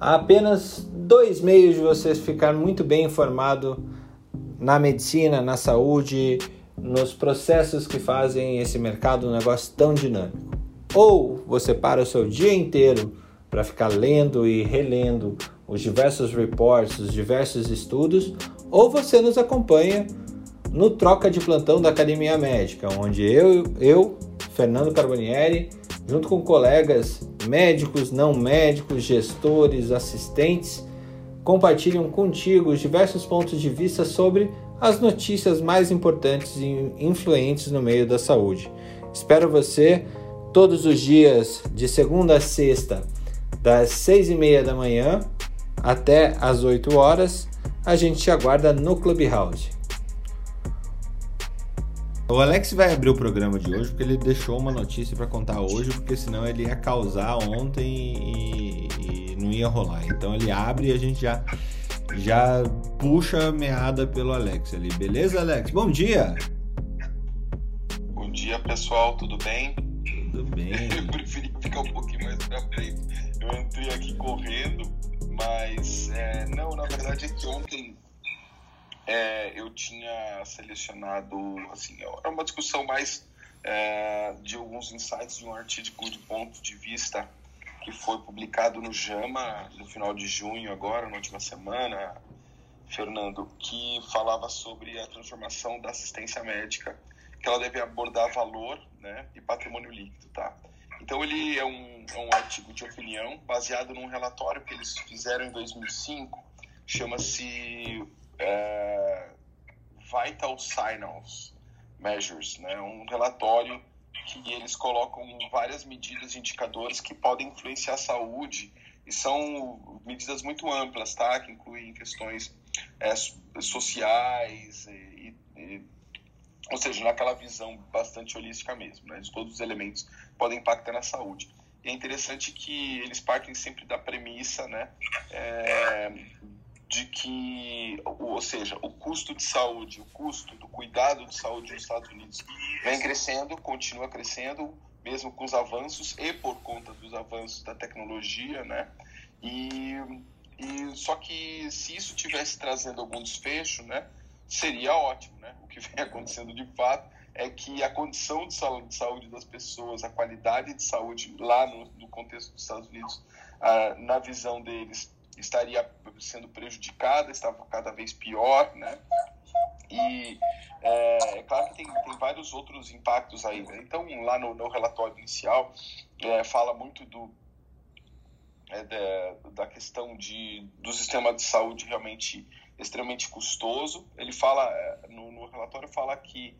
há apenas dois meios de você ficar muito bem informado na medicina, na saúde, nos processos que fazem esse mercado um negócio tão dinâmico. Ou você para o seu dia inteiro para ficar lendo e relendo os diversos reports, os diversos estudos, ou você nos acompanha no Troca de Plantão da Academia Médica, onde eu, eu Fernando Carbonieri, junto com colegas médicos, não médicos, gestores, assistentes, compartilham contigo os diversos pontos de vista sobre as notícias mais importantes e influentes no meio da saúde. Espero você todos os dias, de segunda a sexta, das seis e meia da manhã até as 8 horas. A gente te aguarda no Clubhouse. O Alex vai abrir o programa de hoje porque ele deixou uma notícia para contar hoje, porque senão ele ia causar ontem e, e, não ia rolar. Então ele abre e a gente já já puxa a meada pelo Alex ali. Beleza, Alex? Bom dia. Bom dia, pessoal. Tudo bem? Tudo bem. Eu preferi ficar um pouquinho mais pra frente. Eu entrei aqui correndo, mas é, não, na verdade é que ontem é, eu tinha selecionado, assim, é uma discussão mais é, de alguns insights de um artigo de ponto de vista que foi publicado no JAMA no final de junho agora, na última semana, Fernando, que falava sobre a transformação da assistência médica, que ela deve abordar valor né, e patrimônio líquido, tá? Então ele é um, é um artigo de opinião baseado num relatório que eles fizeram em 2005, chama-se é, Vital Signals Measures, né? Um relatório que eles colocam várias medidas e indicadores que podem influenciar a saúde e são medidas muito amplas, tá? Que incluem questões é, sociais e, e, ou seja, naquela visão bastante holística mesmo, né? De todos os elementos podem impactar na saúde. E é interessante que eles partem sempre da premissa, né? É, de que, ou seja, o custo de saúde, o custo do cuidado de saúde nos Estados Unidos vem crescendo, continua crescendo, mesmo com os avanços e por conta dos avanços da tecnologia, né? E, e só que se isso tivesse trazendo algum desfecho, né, seria ótimo, né? O que vem acontecendo de fato é que a condição de saúde, de saúde das pessoas, a qualidade de saúde lá no, no contexto dos Estados Unidos, ah, na visão deles, estaria sendo prejudicada, estava cada vez pior, né? E é, é claro que tem, tem vários outros impactos aí. Né? Então, lá no, no relatório inicial, é, fala muito do, é, da, da questão de, do sistema de saúde realmente extremamente custoso. Ele fala, é, no, no relatório, fala que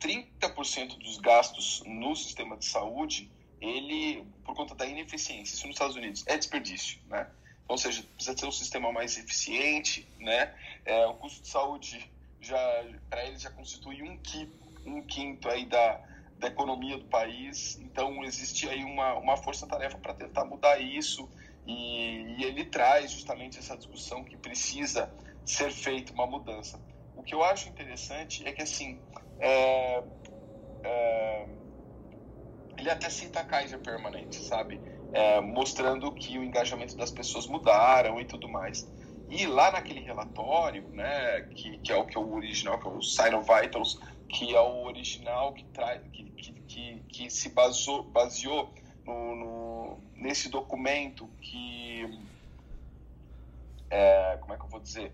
30% dos gastos no sistema de saúde, ele, por conta da ineficiência, isso nos Estados Unidos, é desperdício, né? Ou seja, precisa ter um sistema mais eficiente, né? É, o custo de saúde já para ele já constitui um quinto, um quinto aí da, da economia do país, então existe aí uma, uma força-tarefa para tentar mudar isso e, e, ele traz justamente essa discussão que precisa ser feita uma mudança. O que eu acho interessante é que assim é, é, ele até cita a Kaiser permanente, sabe? É, mostrando que o engajamento das pessoas mudaram e tudo mais. E lá naquele relatório, né, que, que é o que é o original, que é o Sign Vitals, que é o original que, traz, que, que, que, que se baseou, baseou no, no, nesse documento que, é, como é que eu vou dizer,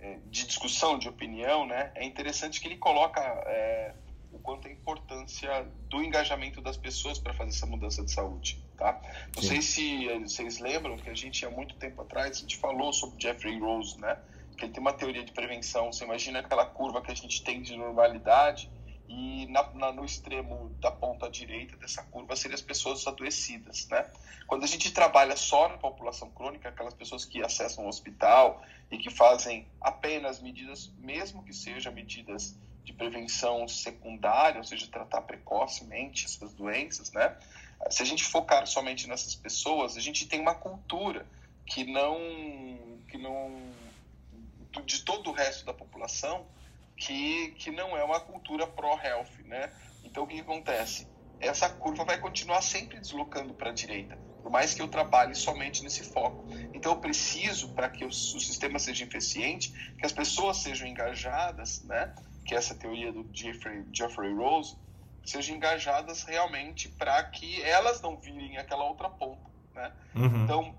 é, de discussão, de opinião, né, é interessante que ele coloca é, o quanto a importância do engajamento das pessoas para fazer essa mudança de saúde. Tá? Não Sim. sei se vocês lembram que a gente há muito tempo atrás a gente falou sobre Jeffrey Rose, né? Que ele tem uma teoria de prevenção. Você imagina aquela curva que a gente tem de normalidade e na, na, no extremo da ponta direita dessa curva seriam as pessoas adoecidas, né? Quando a gente trabalha só na população crônica, aquelas pessoas que acessam o hospital e que fazem apenas medidas, mesmo que sejam medidas de prevenção secundária, ou seja, tratar precocemente essas doenças, né? Se a gente focar somente nessas pessoas, a gente tem uma cultura que não, que não de todo o resto da população que, que não é uma cultura pró-health, né? Então o que, acontece? Essa curva vai continuar sempre deslocando para a direita, por mais que eu trabalhe somente nesse foco. Então Então eu preciso, para que o, o, sistema seja eficiente, que as pessoas sejam engajadas, né? Que é essa teoria do Jeffrey, Jeffrey Rose, sejam engajadas realmente para que elas não virem aquela outra ponta. Né? Uhum. Então,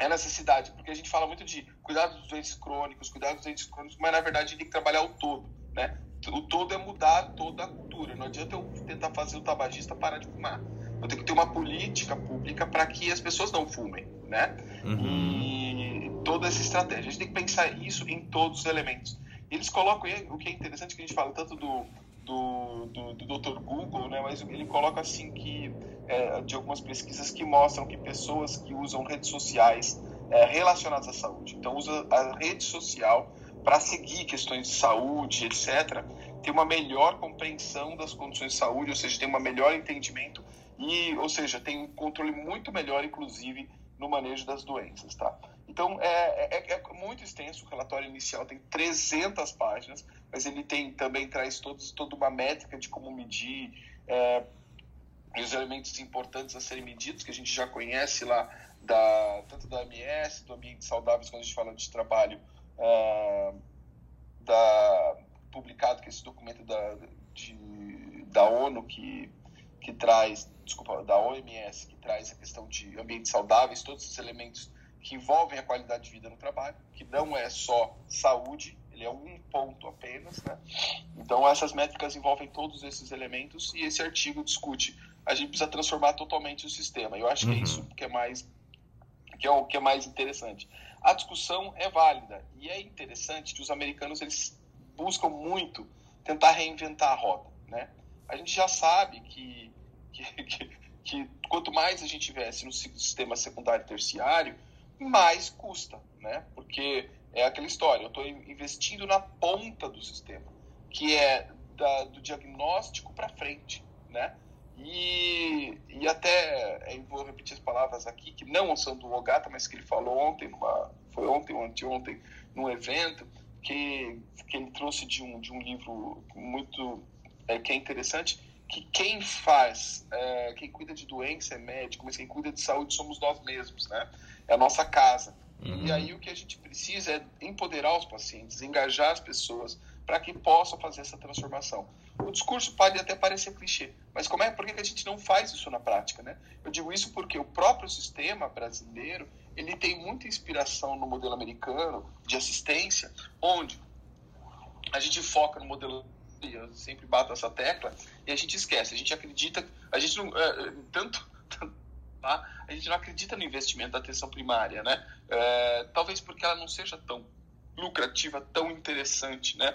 é necessidade, porque a gente fala muito de cuidar dos doentes crônicos, cuidar dos doentes crônicos, mas na verdade a gente tem que trabalhar o todo. Né? O todo é mudar toda a cultura. Não adianta eu tentar fazer o tabagista parar de fumar. Eu tenho que ter uma política pública para que as pessoas não fumem. Né? Uhum. E toda essa estratégia. A gente tem que pensar isso em todos os elementos. Eles colocam, o que é interessante que a gente fala tanto do, do, do, do Dr. Google, né? mas ele coloca assim que é, de algumas pesquisas que mostram que pessoas que usam redes sociais é, relacionadas à saúde, então usa a rede social para seguir questões de saúde, etc., tem uma melhor compreensão das condições de saúde, ou seja, tem um melhor entendimento e, ou seja, tem um controle muito melhor, inclusive, no manejo das doenças, tá? Então, é, é, é, muito extenso, o relatório inicial tem 300 páginas, mas ele tem também traz todos, toda uma métrica de como medir é, os elementos importantes a serem medidos, que a gente já conhece lá, da, tanto da MS, do Ambiente Saudáveis, quando a gente fala de trabalho, é, da, publicado, que é esse documento da, de, da ONU, que, que traz, desculpa, da OMS, que traz a questão de ambientes saudáveis, todos esses elementos que envolvem a qualidade de vida no trabalho, que não é só saúde, ele é um ponto apenas, né? Então essas métricas envolvem todos esses elementos e esse artigo discute. A gente precisa transformar totalmente o sistema. Eu acho uhum. que é uhum. isso que é mais que é o que é mais interessante. A discussão é válida e é interessante que os americanos eles buscam muito tentar reinventar a roda, né? A gente já sabe que que, que, que quanto mais a gente tivesse no sistema secundário e terciário, mais custa, né? Porque é aquela história, eu estou investindo na ponta do sistema, que é da, do diagnóstico para frente, né? E, e até, vou repetir as palavras aqui, que não são do Ogata, mas que ele falou ontem, numa, foi ontem ou anteontem, num evento, que, que ele trouxe de um, de um livro muito, é, que é interessante, que quem faz, é, quem cuida de doença é médico, mas quem cuida de saúde somos nós mesmos, né? é a nossa casa. Uhum. E aí o que a gente precisa é empoderar os pacientes, engajar as pessoas para que possam fazer essa transformação. O discurso pode até parecer clichê, mas como é, por que a gente não faz isso na prática, né? Eu digo isso porque o próprio sistema brasileiro, ele tem muita inspiração no modelo americano de assistência, onde a gente foca no modelo eu sempre bato essa tecla e a gente esquece, a gente acredita, a gente não, é, tanto, tanto? A gente não acredita no investimento da atenção primária, né? É, talvez porque ela não seja tão lucrativa, tão interessante, né?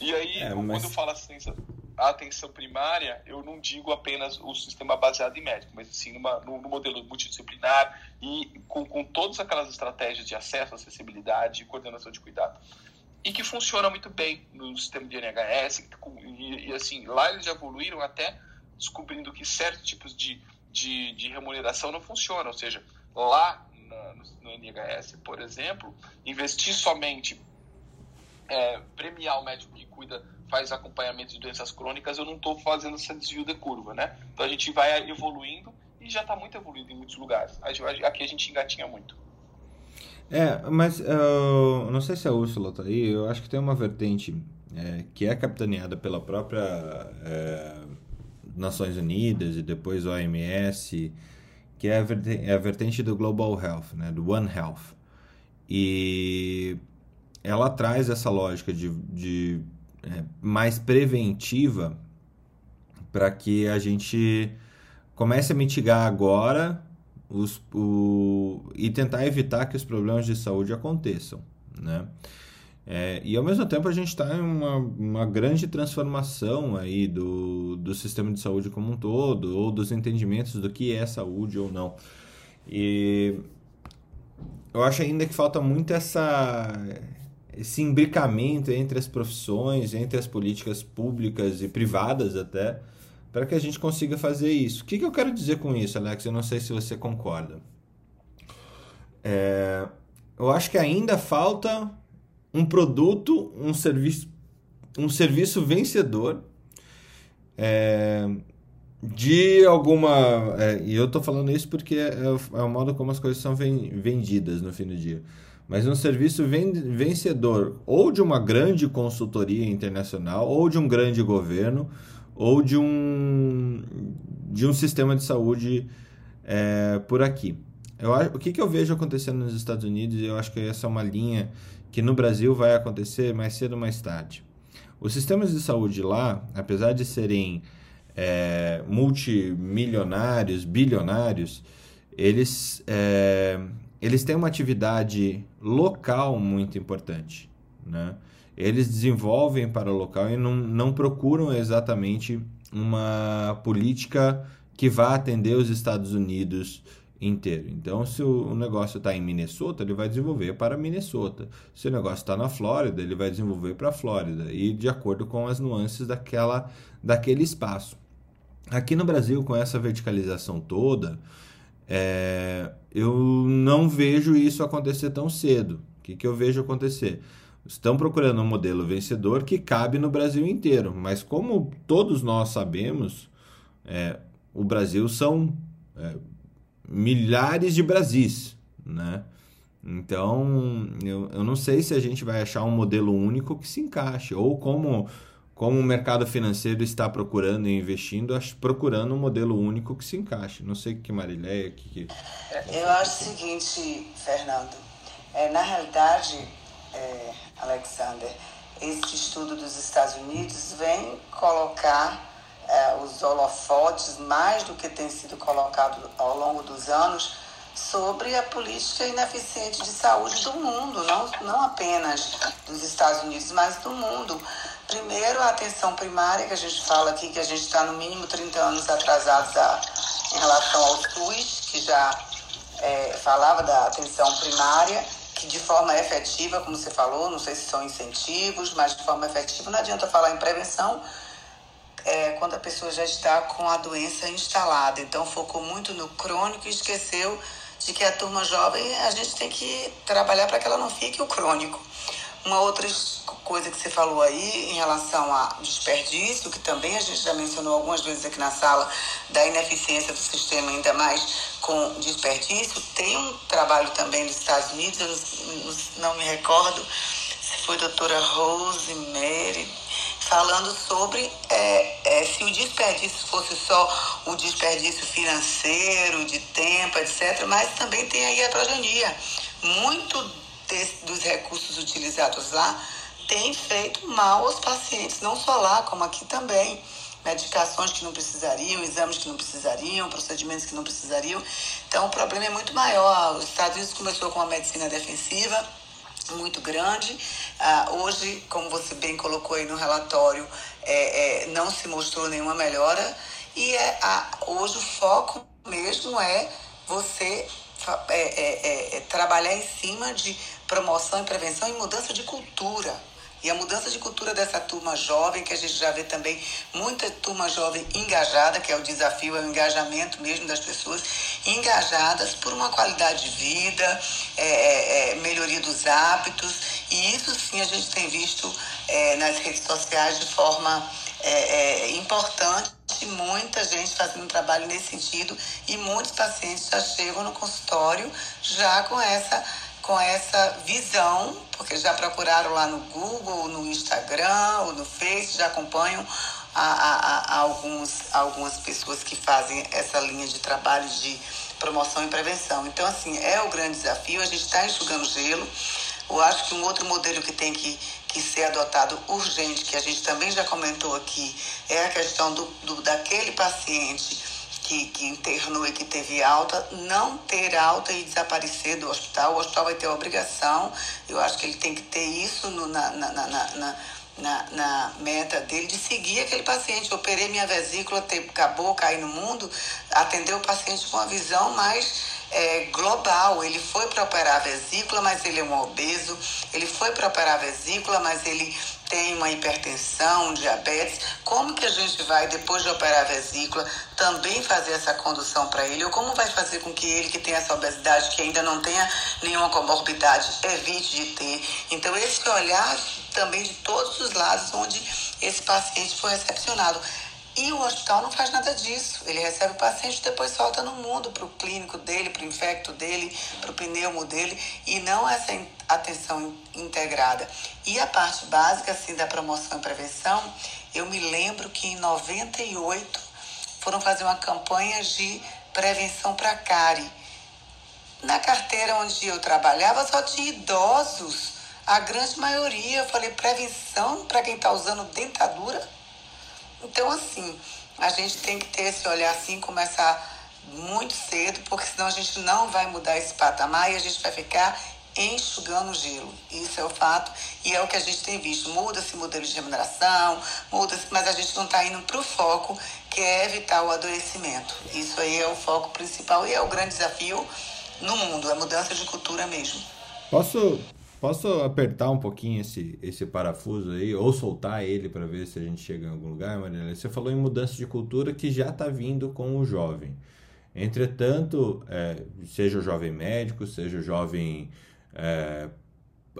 E aí, é, mas... quando eu falo assistência, a atenção primária, eu não digo apenas o sistema baseado em médico, mas sim numa, modelo multidisciplinar e com, com todas aquelas estratégias de acesso, acessibilidade e coordenação de cuidado. E que funciona muito bem no sistema de NHS. E, e assim, lá eles evoluíram até descobrindo que certos tipos de de, de remuneração não funciona. Ou seja, lá na, no, no NHS, por exemplo, investir somente, é, premiar o médico que cuida, faz acompanhamento de doenças crônicas, eu não estou fazendo esse desvio de curva, né? Então a gente vai evoluindo e já está muito evoluído em muitos lugares. Aqui a gente engatinha muito. É, mas uh, não sei se a Úrsula está aí, eu acho que tem uma vertente é, que é capitaneada pela própria é, Nações Unidas e depois OMS, que é a, vertente, é a vertente do Global Health, né, do One Health. E ela traz essa lógica de, de é, mais preventiva para que a gente comece a mitigar agora os, o, e tentar evitar que os problemas de saúde aconteçam, né? É, e ao mesmo tempo a gente está em uma, uma grande transformação aí do, do sistema de saúde como um todo, ou dos entendimentos do que é saúde ou não. E eu acho ainda que falta muito essa, esse imbricamento entre as profissões, entre as políticas públicas e privadas até, para que a gente consiga fazer isso. O que, que eu quero dizer com isso, Alex? Eu não sei se você concorda. É, eu acho que ainda falta um produto, um serviço, um serviço vencedor, é, de alguma. É, e eu estou falando isso porque é, é, o modo como as coisas são vendidas no fim do dia. Mas um serviço vencedor ou de uma grande consultoria internacional, ou de um grande governo, ou de um, de um sistema de saúde é, por aqui. Eu, o que, que eu vejo acontecendo nos Estados Unidos, e eu acho que essa é uma linha que no Brasil vai acontecer mais cedo ou mais tarde. Os sistemas de saúde lá, apesar de serem é, multimilionários, bilionários, eles, é, eles têm uma atividade local muito importante. Né? Eles desenvolvem para o local e não, não procuram exatamente uma política que vá atender os Estados Unidos inteiro. Então, se o negócio está em Minnesota, ele vai desenvolver para Minnesota. Se o negócio está na Flórida, ele vai desenvolver para a Flórida e de acordo com as nuances daquela, daquele espaço. Aqui no Brasil, com essa verticalização toda, é, eu não vejo isso acontecer tão cedo. O que, que eu vejo acontecer? Estão procurando um modelo vencedor que cabe no Brasil inteiro, mas como todos nós sabemos, é, o Brasil são é, milhares de Brasis, né? Então, eu, eu não sei se a gente vai achar um modelo único que se encaixe, ou como como o mercado financeiro está procurando e investindo, procurando um modelo único que se encaixe. Não sei que Marileia, que, que... Eu acho o seguinte, Fernando, é, na realidade, é, Alexander, esse estudo dos Estados Unidos vem colocar é, os holofotes, mais do que tem sido colocado ao longo dos anos, sobre a política ineficiente de saúde do mundo, não, não apenas dos Estados Unidos, mas do mundo. Primeiro, a atenção primária, que a gente fala aqui, que a gente está no mínimo 30 anos atrasados a, em relação ao SUS, que já é, falava da atenção primária, que de forma efetiva, como você falou, não sei se são incentivos, mas de forma efetiva, não adianta falar em prevenção é, quando a pessoa já está com a doença instalada. Então, focou muito no crônico e esqueceu de que a turma jovem a gente tem que trabalhar para que ela não fique o crônico. Uma outra coisa que você falou aí em relação a desperdício, que também a gente já mencionou algumas vezes aqui na sala, da ineficiência do sistema, ainda mais com desperdício, tem um trabalho também nos Estados Unidos, não, me recordo se foi a doutora Rosemary, falando sobre é, é, se o desperdício fosse só o desperdício financeiro, de tempo, etc., mas também tem aí a heterogeneia. Muito desse, dos recursos utilizados lá tem feito mal aos pacientes, não só lá, como aqui também. Medicações que não precisariam, exames que não precisariam, procedimentos que não precisariam. Então, o problema é muito maior. Os Estados Unidos começou com uma medicina defensiva muito grande. Ah, hoje, como você bem colocou aí no relatório, é, é, não se mostrou nenhuma melhora. E é, a, hoje o foco mesmo é você é, é, é, trabalhar em cima de promoção e prevenção e mudança de cultura. E a mudança de cultura dessa turma jovem, que a gente já vê também muita turma jovem engajada, que é o desafio, é o engajamento mesmo das pessoas, engajadas por uma qualidade de vida, é, é, é melhoria dos hábitos. E isso sim a gente tem visto é, nas redes sociais de forma é, é, importante muita gente fazendo um trabalho nesse sentido e muitos pacientes já chegam no consultório já com essa com essa visão, porque já procuraram lá no Google, no Instagram, ou no Face, já acompanham a, a, a alguns, algumas pessoas que fazem essa linha de trabalho de promoção e prevenção. Então, assim, é o grande desafio, a gente está enxugando gelo. Eu acho que um outro modelo que tem que, que ser adotado urgente, que a gente também já comentou aqui, é a questão do, do daquele paciente que, que internou e que teve alta, não ter alta e desaparecer do hospital. O hospital vai ter obrigação, eu acho que ele tem que ter isso no, na, na, na, na na, meta dele de seguir aquele paciente. Eu operei minha vesícula, acabou, cair no mundo, atender o paciente com uma visão mais é, global. Ele foi para operar a vesícula, mas ele é um obeso. Ele foi para operar a vesícula, mas ele tem uma hipertensão, um diabetes, como que a gente vai, depois de operar a vesícula, também fazer essa condução para ele? Ou como vai fazer com que ele, que tem essa obesidade, que ainda não tenha nenhuma comorbidade, evite de ter? Então, esse olhar também de todos os lados onde esse paciente foi recepcionado. E o hospital não faz nada disso. Ele recebe o paciente e depois solta no mundo para o clínico dele, para o infecto dele, para o pneumo dele, e não essa atenção integrada. E a parte básica assim, da promoção e prevenção, eu me lembro que em 98 foram fazer uma campanha de prevenção para cárie. Na carteira onde eu trabalhava só tinha idosos, a grande maioria. Eu falei, prevenção para quem está usando dentadura? Então, assim, a gente tem que ter esse olhar assim, começar muito cedo, porque senão a gente não vai mudar esse patamar e a gente vai ficar enxugando gelo. Isso é o fato e é o que a gente tem visto. Muda-se modelo de remuneração, muda-se, mas a gente não está indo para o foco, que é evitar o adoecimento. Isso aí é o foco principal e é o grande desafio no mundo, a mudança de cultura mesmo. Posso Posso apertar um pouquinho esse, esse parafuso aí, ou soltar ele para ver se a gente chega em algum lugar, Maria? Você falou em mudança de cultura que já está vindo com o jovem. Entretanto, é, seja o jovem médico, seja o jovem é,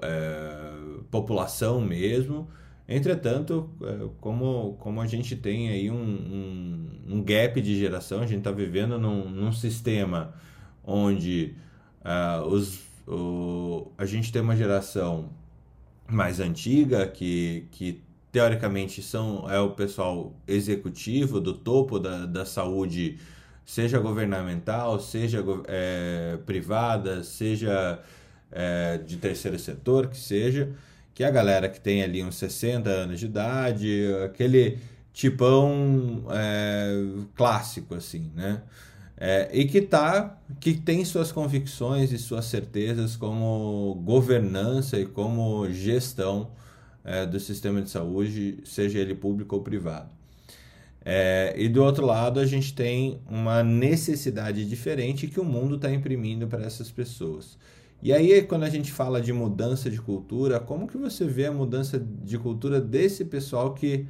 é, população mesmo, entretanto, é, como, como a gente tem aí um, um, um gap de geração, a gente está vivendo num, num sistema onde uh, os o, a gente tem uma geração mais antiga que, que teoricamente são é o pessoal executivo do topo da, da saúde, seja governamental, seja é, privada, seja é, de terceiro setor, que seja, que é a galera que tem ali uns 60 anos de idade, aquele tipão é, clássico, assim, né? É, e que tá, que tem suas convicções e suas certezas como governança e como gestão é, do sistema de saúde, seja ele público ou privado. É, e do outro lado, a gente tem uma necessidade diferente que o mundo está imprimindo para essas pessoas. E aí, quando a gente fala de mudança de cultura, como que você vê a mudança de cultura desse pessoal que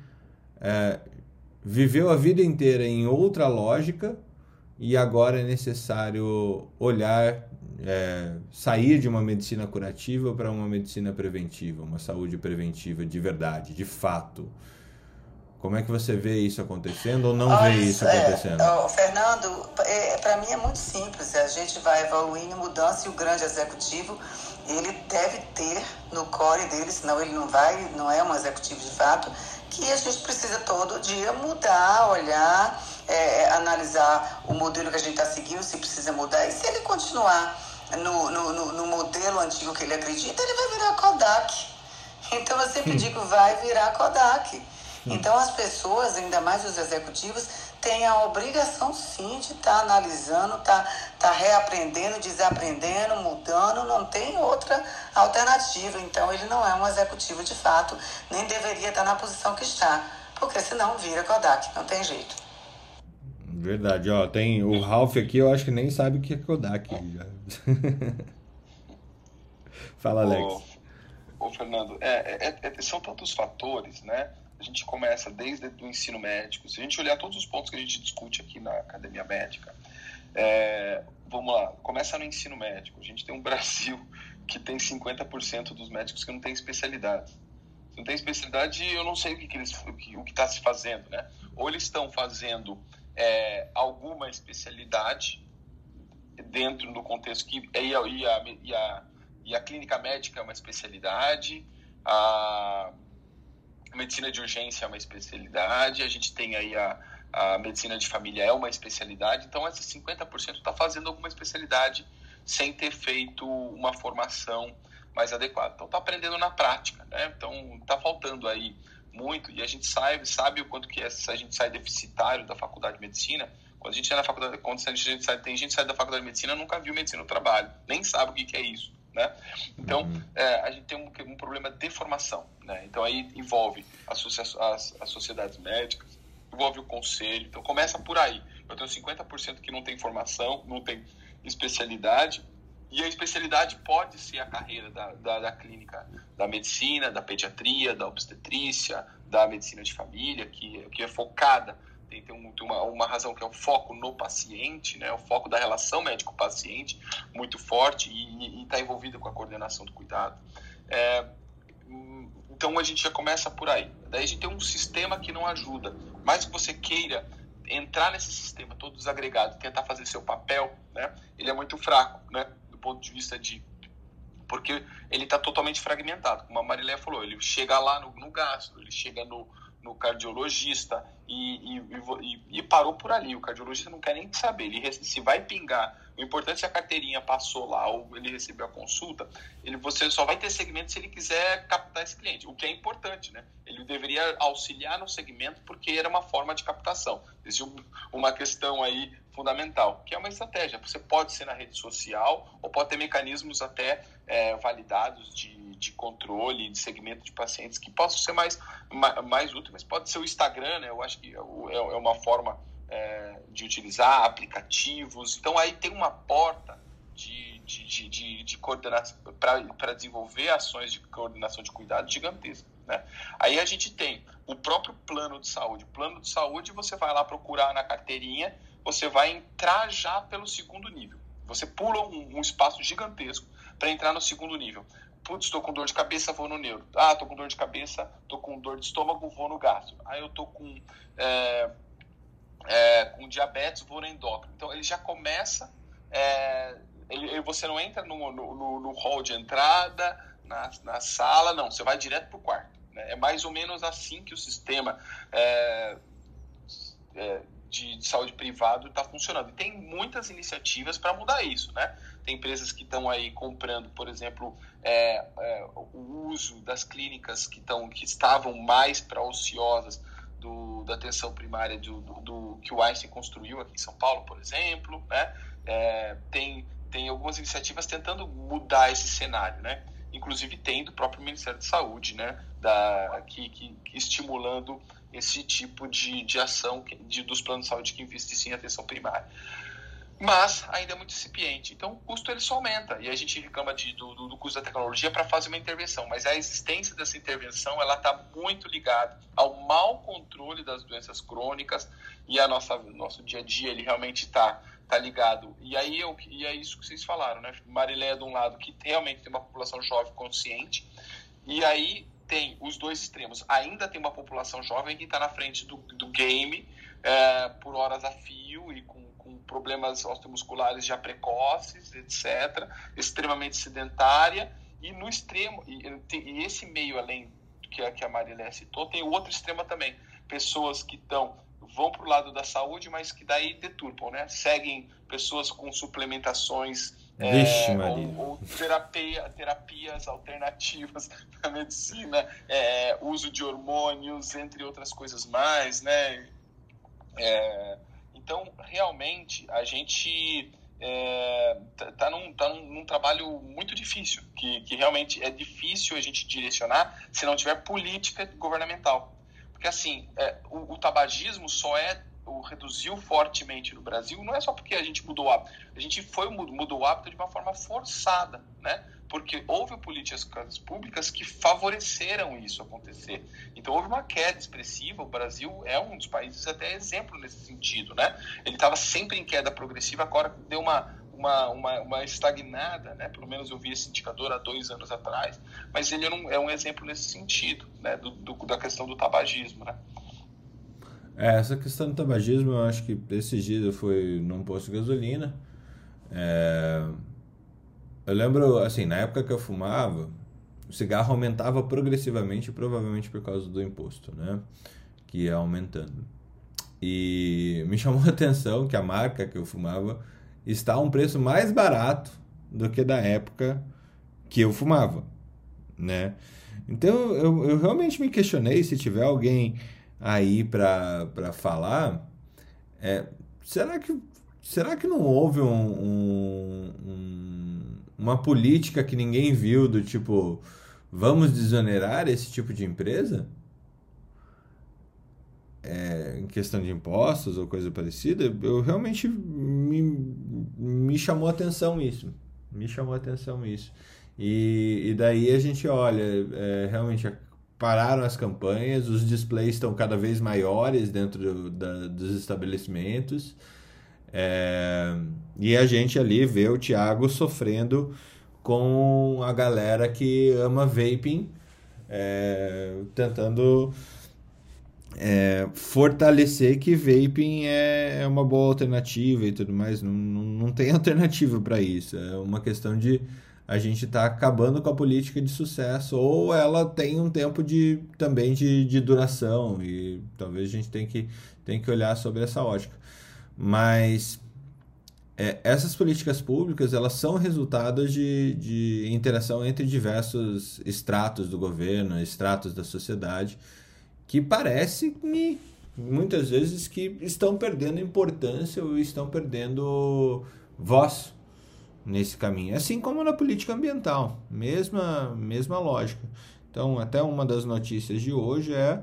é, viveu a vida inteira em outra lógica e agora é necessário olhar, é, sair de uma medicina curativa para uma medicina preventiva, uma saúde preventiva de verdade, de fato. Como é que você vê isso acontecendo ou não Olha, vê isso é, acontecendo? É, Fernando, é, para mim é muito simples. A gente vai evoluindo, mudança e o grande executivo ele deve ter no core dele, senão ele não vai, não é um executivo de fato, que a gente precisa todo dia mudar, olhar é, analisar o modelo que a gente está seguindo, se precisa mudar. E se ele continuar no, no, no, modelo antigo que ele acredita, ele vai virar Kodak. Então eu sempre hum. digo, vai virar Kodak. Hum. Então as pessoas, ainda mais os executivos, têm a obrigação sim de estar tá analisando, tá, tá reaprendendo, desaprendendo, mudando, não tem outra alternativa. Então ele não é um executivo de fato, nem deveria estar na posição que está, porque senão vira Kodak, não tem jeito. Verdade, ó, tem o Ralph aqui, eu acho que nem sabe o que é Kodak. Já. Fala, Alex. Ô, ô Fernando, é, é, é, são tantos fatores, né? A gente começa desde o ensino médico. Se a gente olhar todos os pontos que a gente discute aqui na academia médica, é, vamos lá, começa no ensino médico. A gente tem um Brasil que tem 50% dos médicos que não tem especialidade. Se não tem especialidade, eu não sei o que, que eles, o que está se fazendo, né? Ou eles estão fazendo é, alguma especialidade dentro do contexto que e a, e a, e a, e a clínica médica é uma especialidade, a medicina de urgência é uma especialidade, a gente tem aí a, a medicina de família é uma especialidade, então esses 50% está fazendo alguma especialidade sem ter feito uma formação mais adequada. Então está aprendendo na prática, né? Então está faltando aí muito e a gente sabe, sabe o quanto que é, a gente sai deficitário da faculdade de medicina. Quando a gente sai da faculdade, quando a gente sai, tem gente que sai da faculdade de medicina nunca viu medicina no trabalho, nem sabe o que, que é isso, né? Então, uhum. é, a gente tem um, um, problema de formação, né? Então aí envolve as, as, as sociedades médicas, envolve o conselho. Então começa por aí. Eu tenho 50% que não tem formação, não tem especialidade e a especialidade pode ser a carreira da, da, da, clínica da medicina, da pediatria, da obstetrícia, da medicina de família, que, que é focada, tem, tem, um, tem uma, uma razão que é o foco no paciente, né, o foco da relação médico-paciente muito forte e está envolvido com a coordenação do cuidado. É, então a gente já começa por aí. Daí a gente tem um sistema que não ajuda. mais que você queira entrar nesse sistema todo desagregado tentar fazer seu papel, né, ele é muito fraco, né, do ponto de vista de porque ele está totalmente fragmentado, como a Marilé falou, ele chega lá no, no gasto, ele chega no, no cardiologista e, e, e, e, parou por ali. O cardiologista não quer nem saber. Ele se vai pingar. O importante é a carteirinha passou lá ou ele recebeu a consulta. Ele, você só vai ter segmento se ele quiser captar esse cliente, o que é importante, né? Ele deveria auxiliar no segmento porque era uma forma de captação. Existe uma questão aí fundamental, que é uma estratégia. Você pode ser na rede social ou pode ter mecanismos até é, validados de de controle, de segmento de pacientes que possam ser mais, mais úteis, mas pode ser o Instagram, né? Eu acho que é, é, é uma forma é, de utilizar aplicativos. Então aí tem uma porta de, de, de, de coordenação para desenvolver ações de coordenação de cuidado gigantesca. Né? Aí a gente tem o próprio plano de saúde. O plano de saúde você vai lá procurar na carteirinha, você vai entrar já pelo segundo nível. Você pula um, um espaço gigantesco para entrar no segundo nível putz, estou com dor de cabeça, vou no neuro. Ah, estou com dor de cabeça, estou com dor de estômago, vou no gastro. Aí eu estou com, é, é, com diabetes, no endócrino. Então ele já começa, é, ele, você não entra no, no, no, no hall de entrada, na, na sala, não, você vai direto para o quarto. Né? É mais ou menos assim que o sistema é, é, de, de, saúde privado está funcionando. E tem muitas iniciativas para mudar isso, né? Tem empresas que estão aí comprando, por exemplo, é, é, o uso das clínicas que, tão, que estavam mais para ociosas do, da atenção primária do, do, do, que o Einstein construiu aqui em São Paulo, por exemplo. Né? É, tem, tem algumas iniciativas tentando mudar esse cenário, né? inclusive tem do próprio Ministério de Saúde, né? da, que, que, estimulando esse tipo de, de ação de, dos planos de saúde que investissem em atenção primária mas ainda é muito incipiente. Então, o custo ele só aumenta e a gente reclama de, do, do, custo da tecnologia para fazer uma intervenção, mas a existência dessa intervenção ela está muito ligada ao mau controle das doenças crônicas e a nossa nosso dia a dia ele realmente está tá ligado. E aí eu, e é isso que vocês falaram, né? Marileia de um lado que realmente tem uma população jovem consciente e aí tem os dois extremos. Ainda tem uma população jovem que está na frente do, do game é, por horas a fio e com problemas osteomusculares já precoces, etc., extremamente sedentária, e no extremo, e, e esse meio além que a, que a Marilé citou, tem o outro extremo também, pessoas que estão vão para o lado da saúde, mas que daí deturpam, né? Seguem pessoas com suplementações Vixe, é, ou, ou terapia, terapias alternativas na medicina, é, uso de hormônios, entre outras coisas mais, né? É, então, realmente, a gente é, tá, tá, num, tá num, num, trabalho muito difícil, que, que realmente é difícil a gente direcionar se não tiver política governamental. Porque, assim, é, o, o, tabagismo só é o reduziu fortemente no Brasil, não é só porque a gente mudou o hábito, a gente foi mudou o hábito de uma forma forçada, né? Porque houve políticas públicas que favoreceram isso acontecer. Então houve uma queda expressiva. O Brasil é um dos países até exemplo nesse sentido, né? Ele estava sempre em queda progressiva, agora deu uma uma, uma, uma, estagnada, né? Pelo menos eu vi esse indicador há dois anos atrás, mas ele é um, é um exemplo nesse sentido, né? Do, do, da questão do tabagismo, né? É, essa questão do tabagismo, eu acho que esses dias eu fui num posto de gasolina. É, eu lembro, assim, na época que eu fumava, o cigarro aumentava progressivamente, provavelmente por causa do imposto, né? Que ia aumentando. E me chamou a atenção que a marca que eu fumava está a um preço mais barato do que da época que eu fumava, né? Então eu, eu realmente me questionei se tiver alguém aí para falar, é, será que será que não houve um, um, um uma política que ninguém viu do tipo vamos desonerar esse tipo de empresa? É, em questão de impostos ou coisa parecida, eu realmente me, me chamou atenção isso. Me chamou atenção isso. E, e daí a gente olha, é, realmente pararam as campanhas, os displays estão cada vez maiores dentro da, dos estabelecimentos. É, e a gente ali vê o Thiago sofrendo com a galera que ama vaping, é, tentando é, fortalecer que vaping é, é uma boa alternativa e tudo mais. Não, não, não tem alternativa para isso. É uma questão de a gente está acabando com a política de sucesso ou ela tem um tempo de também de, de duração e talvez a gente tem que, tem que olhar sobre essa ótica. Mas é, essas políticas públicas elas são resultado de, de interação entre diversos estratos do governo, estratos da sociedade, que parece-me muitas vezes que estão perdendo importância ou estão perdendo voz nesse caminho. Assim como na política ambiental, mesma, mesma lógica. Então, até uma das notícias de hoje é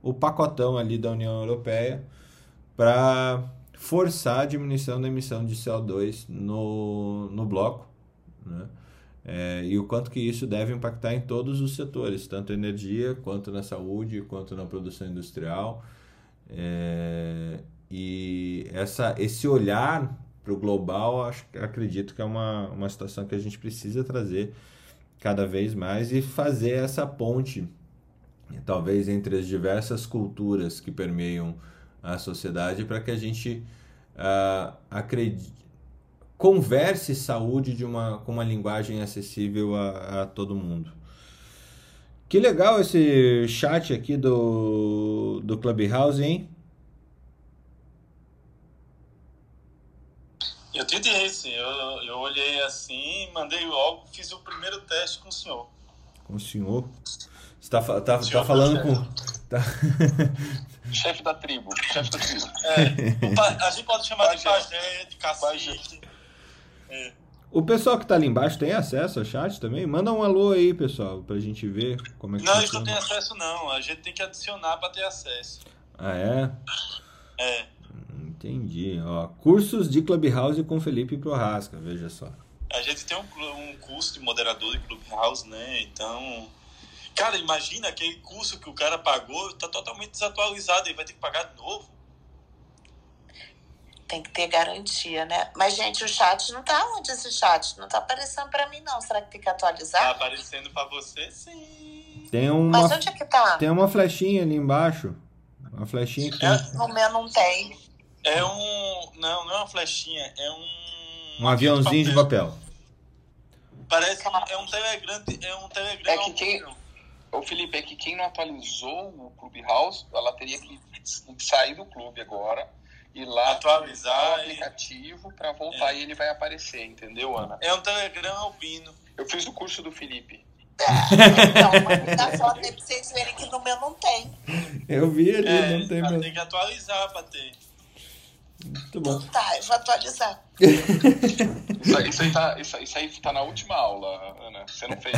o pacotão ali da União Europeia para forçar a diminuição da emissão de CO2 no, no bloco, né? É, e o quanto que isso deve impactar em todos os setores, tanto energia, quanto na saúde, quanto na produção industrial. É, e essa, esse olhar para o global, acho, acredito que é uma, uma situação que a gente precisa trazer cada vez mais e fazer essa ponte, talvez entre as diversas culturas que permeiam a sociedade, para que a gente uh, acredite, converse saúde de uma, com uma linguagem acessível a, a todo mundo. Que legal esse chat aqui do, do Clubhouse, hein? Eu tentei, sim. Eu, eu olhei assim, mandei logo, fiz o primeiro teste com o senhor. Com o senhor? Você tá, tá, tá falando com. Tá... chefe da tribo. Chefe da tribo. É, a gente pode chamar de pajé, de cacete. É. O pessoal que tá ali embaixo tem acesso ao chat também? Manda um alô aí, pessoal, pra gente ver como é que Não, eles não têm acesso não. A gente tem que adicionar pra ter acesso. Ah, é? É. Entendi. Ó, cursos de Clubhouse com Felipe Prohasca, veja só. A gente tem um, um curso de moderador de Clubhouse, né? Então. Cara, imagina aquele curso que o cara pagou, tá totalmente desatualizado, ele vai ter que pagar de novo. Tem que ter garantia, né? Mas, gente, o chat não tá onde esse chat? Não tá aparecendo pra mim, não. Será que tem que atualizar? Tá aparecendo pra você, sim. Tem uma, Mas onde é que tá? Tem uma flechinha ali embaixo. Uma flechinha que tem... No meu não tem. É um. Não, não é uma flechinha, é um. Um aviãozinho de papel. Parece que é um Telegram. É um Telegram. É que quem. Ô Felipe, é que quem não atualizou o Clubhouse, ela teria que sair do clube agora e lá atualizar o aplicativo e... para voltar é. e ele vai aparecer, entendeu, Ana? É um Telegram albino. Eu fiz o curso do Felipe. É, então, manda foto aí pra vocês verem que no meu não tem. Eu vi ali, é, não tem mesmo. Tem que atualizar pra ter. Muito bom. Tá, eu vou atualizar. isso, aí, isso, aí tá, isso, isso, aí tá na última aula, Ana. Você não fez.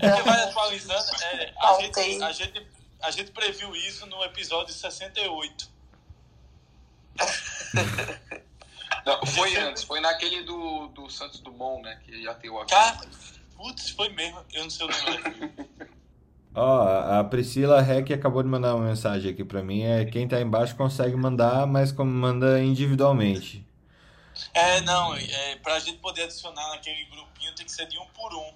É que vai atualizando. É, a, gente, a, gente, a gente previu isso no episódio 68. Não, foi antes, foi naquele do, do Santos Dumont, né? Que ia ter o avião. Cara, putz, foi mesmo. Eu não sei o número. Ó, a Priscila Rec acabou de mandar uma mensagem aqui para mim. É quem tá embaixo consegue mandar, mas como manda individualmente. É, não, é, pra gente poder adicionar naquele grupinho tem que ser de um por um.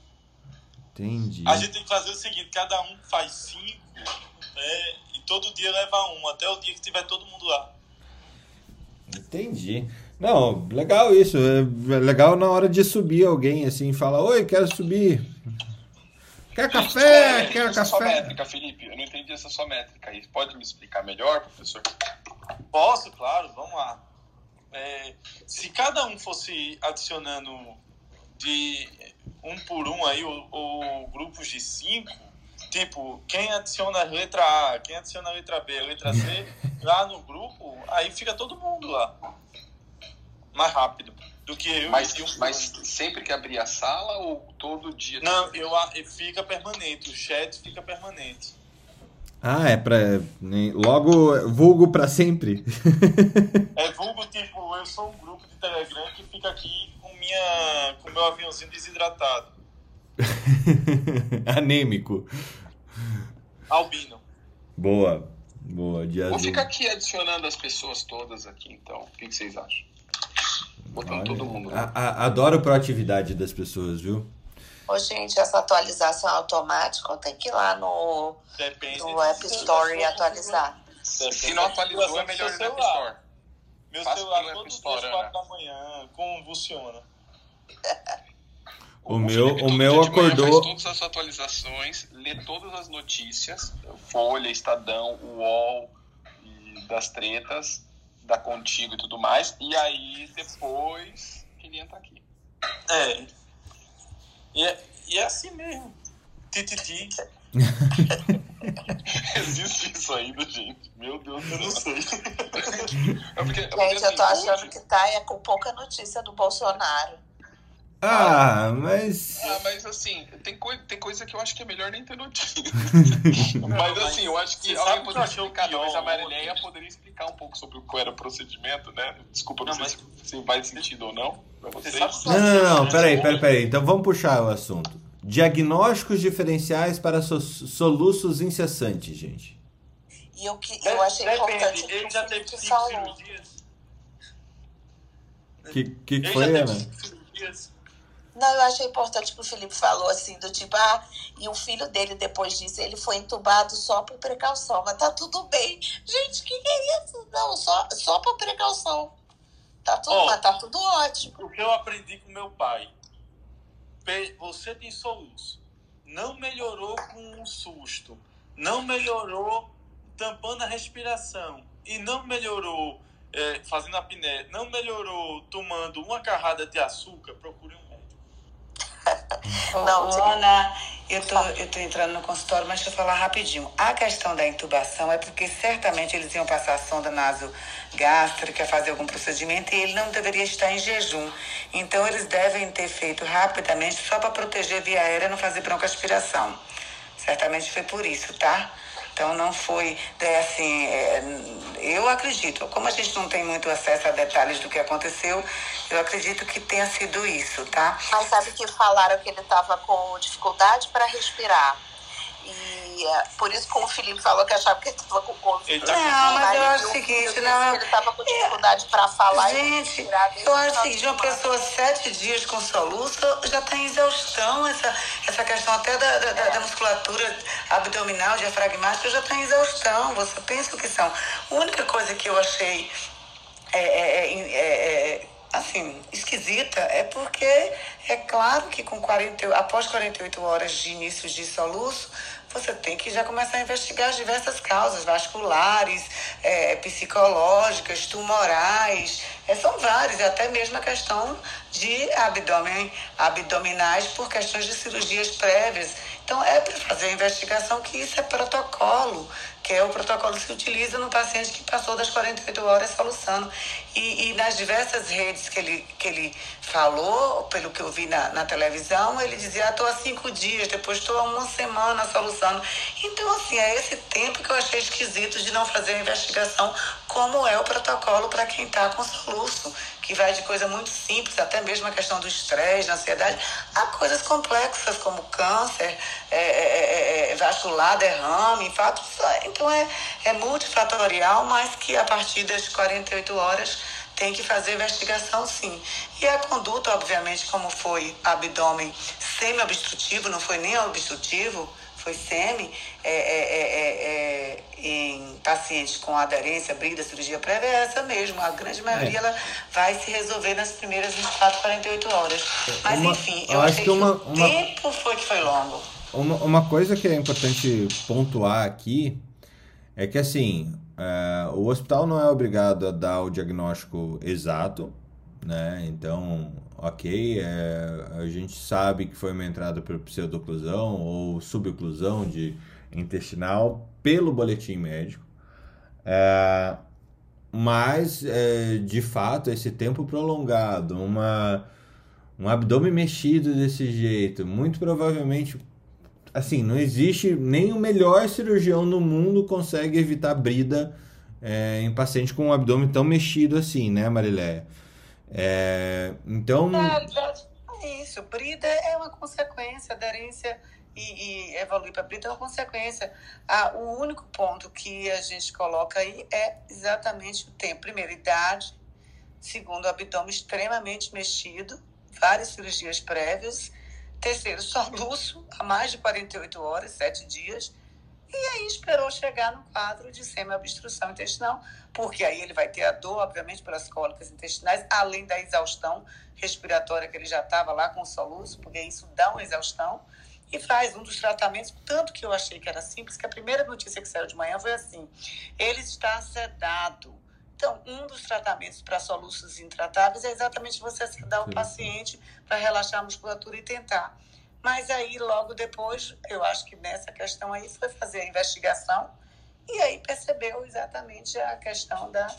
Entendi. A gente tem que fazer o seguinte, cada um faz cinco, né, e todo dia leva um, até o dia que tiver todo mundo lá. Entendi. Não, legal isso. É legal na hora de subir alguém assim, fala, oi, quero subir. Quer café? É, Quer café? Sua métrica, Felipe. Eu não entendi essa sua métrica aí. Pode me explicar melhor, professor? Posso, claro. Vamos lá. É, se cada um fosse adicionando de um por um aí, ou, grupos de cinco, tipo, quem adiciona a letra A, quem adiciona a letra B, a letra C, lá no grupo, aí fica todo mundo lá. Mais rápido do que eu. Mas, um mas sempre que abrir a sala ou todo dia? Não, eu, fica permanente. O chat fica permanente. Ah, é pra. Logo, vulgo pra sempre. é vulgo, tipo, eu sou um grupo de Telegram que fica aqui com, minha, com meu aviãozinho desidratado. Anêmico. Albino. Boa. Boa, de Vou ficar aqui adicionando as pessoas todas aqui, então. O que, que vocês acham? Botando Olha, todo mundo. A, a, adoro a proatividade das pessoas, viu? Ô, gente, essa atualização automática tem que ir lá no, no App Store e atualizar. Se não atualizou, é melhor ir na App Store. Meu Faz celular todo App dia Store, às Ana. 4 da manhã convulsiona. O meu- o todo meu dia de manhã acordou- Faz todas as atualizações, lê todas as notícias, Folha, Estadão, UOL, e das tretas, da Contigo e tudo mais. E aí, depois, que ele entra aqui. É. E é, e é assim mesmo. Tititi. Existe isso ainda, gente. Meu Deus Eu não sei. É porque, é porque, Gente, eu tô assim, achando hoje- que tá é com pouca notícia do Bolsonaro. Ah, mas. Ah, mas assim, tem, coi tem coisa que eu acho que é melhor nem ter notícia. mas assim, eu acho que alguém que poderia o explicar, talvez a Marileia poderia explicar um pouco sobre qual era o procedimento, né? Desculpa, não, Não, sei se, se faz sentido ou não pra vocês. que- Não, não, não, peraí, peraí, peraí. Então vamos puxar o assunto. Diagnósticos diferenciais para so- soluços incessantes, gente. E eu, que, eu achei importante Depende, o que ele o já teve cinco falou. cirurgias. Que que, Ele foi, Ana? cirurgias. Não, eu achei importante que o Felipe falou assim, do tipo, ah, e o filho dele, depois disso, ele foi entubado só por precaução, mas tá tudo bem. Gente, que que é isso? Não, só, só por precaução. Tá tudo, mas tá tudo ótimo. O que eu aprendi com meu pai. Você tem soluço. Não melhorou com um susto. Não melhorou tampando a respiração. E não melhorou eh, fazendo apneia. Não melhorou tomando uma carrada de açúcar. Procure um. Não, Ana, eu tô, eu tô entrando no consultório, mas deixa eu falar rapidinho. A questão da intubação é porque certamente eles iam passar a sonda nasogástrica, fazer algum procedimento, e ele não deveria estar em jejum. Então, eles devem ter feito rapidamente, só para proteger a via aérea e não fazer broncoaspiração. Certamente foi por isso, tá? Então não foi, é, assim, é, eu acredito, como a gente não tem muito acesso a detalhes do que aconteceu, eu acredito que tenha sido isso, tá? Mas sabe que falaram que ele tava com dificuldade para respirar. É, por isso que o Felipe falou que achava que ele tava com Covid. Ele tá Não, mas eu acho o seguinte, não, que ele tava com dificuldade para falar e Gente, eu acho o o seguinte, uma final de pessoa sete dias com soluço já tem exaustão, essa, essa questão até da, da, da- da musculatura abdominal, diafragmática, já tem exaustão. Você pensa o que são. A única coisa que eu achei é, é, é, é, é, assim, esquisita é porque é claro que com 40, após 48 horas de início de soluço, você tem que já começar a investigar as diversas causas vasculares, é, psicológicas, tumorais, é, são várias, até mesmo a questão de abdômen, abdominais por questões de cirurgias prévias. Então, é para fazer a investigação que isso é protocolo, que é o protocolo que se utiliza no paciente que passou das 48 horas soluçando. E, e nas diversas redes que ele, que ele falou, pelo que eu vi na, na televisão, ele dizia, estou há cinco dias, depois estou há uma semana soluçando. Então, assim, é esse tempo que eu achei esquisito de não fazer a investigação, como é o protocolo para quem está com soluço que vai de coisa muito simples, até mesmo a questão do estresse, da ansiedade, a coisas complexas como câncer, é, é, é, vascular, derrame, infarto. Então é, é multifatorial, mas que a partir das 48 horas tem que fazer investigação sim. E a conduta, obviamente, como foi abdômen semi-obstrutivo, não foi nem obstrutivo, foi semi, é, é, é, é, em pacientes com aderência, brida, cirurgia prévia, é essa mesmo. A grande maioria ela vai se resolver nas primeiras 24, 48 horas. Mas Uma- enfim, eu acho que uma- o uma- tempo foi que foi longo. Uma, uma coisa que é importante pontuar aqui é que assim, é, o hospital não é obrigado a dar o diagnóstico exato, né? Então, ok, é, a gente sabe que foi uma entrada por pseudoclusão ou suboclusão de intestinal pelo boletim médico. É, mas, é, de fato, esse tempo prolongado, uma, um abdômen mexido desse jeito, muito provavelmente, assim, não existe nem o melhor cirurgião no mundo consegue evitar brida é, em paciente com um abdômen tão mexido assim, né, Mariléia? É, então, é isso. Brida é uma consequência, aderência e, e evoluir para brida é uma consequência. Ah, o único ponto que a gente coloca aí é exatamente o tempo. Primeiro, idade. Segundo, abdômen extremamente mexido, várias cirurgias prévias. Terceiro, soluço, há mais de 48 horas, 7 dias. e aí esperou chegar no quadro de semi-obstrução intestinal, porque aí ele vai ter a dor, obviamente, pelas cólicas intestinais, além da exaustão respiratória que ele já estava lá com o soluço, porque isso dá uma exaustão, e faz um dos tratamentos, tanto que eu achei que era simples, que a primeira notícia que saiu de manhã foi assim, ele está sedado. Então, um dos tratamentos para soluços intratáveis é exatamente você sedar o paciente para relaxar a musculatura e tentar. Mas aí, logo depois, eu acho que nessa questão aí foi fazer a investigação e aí percebeu exatamente a questão da,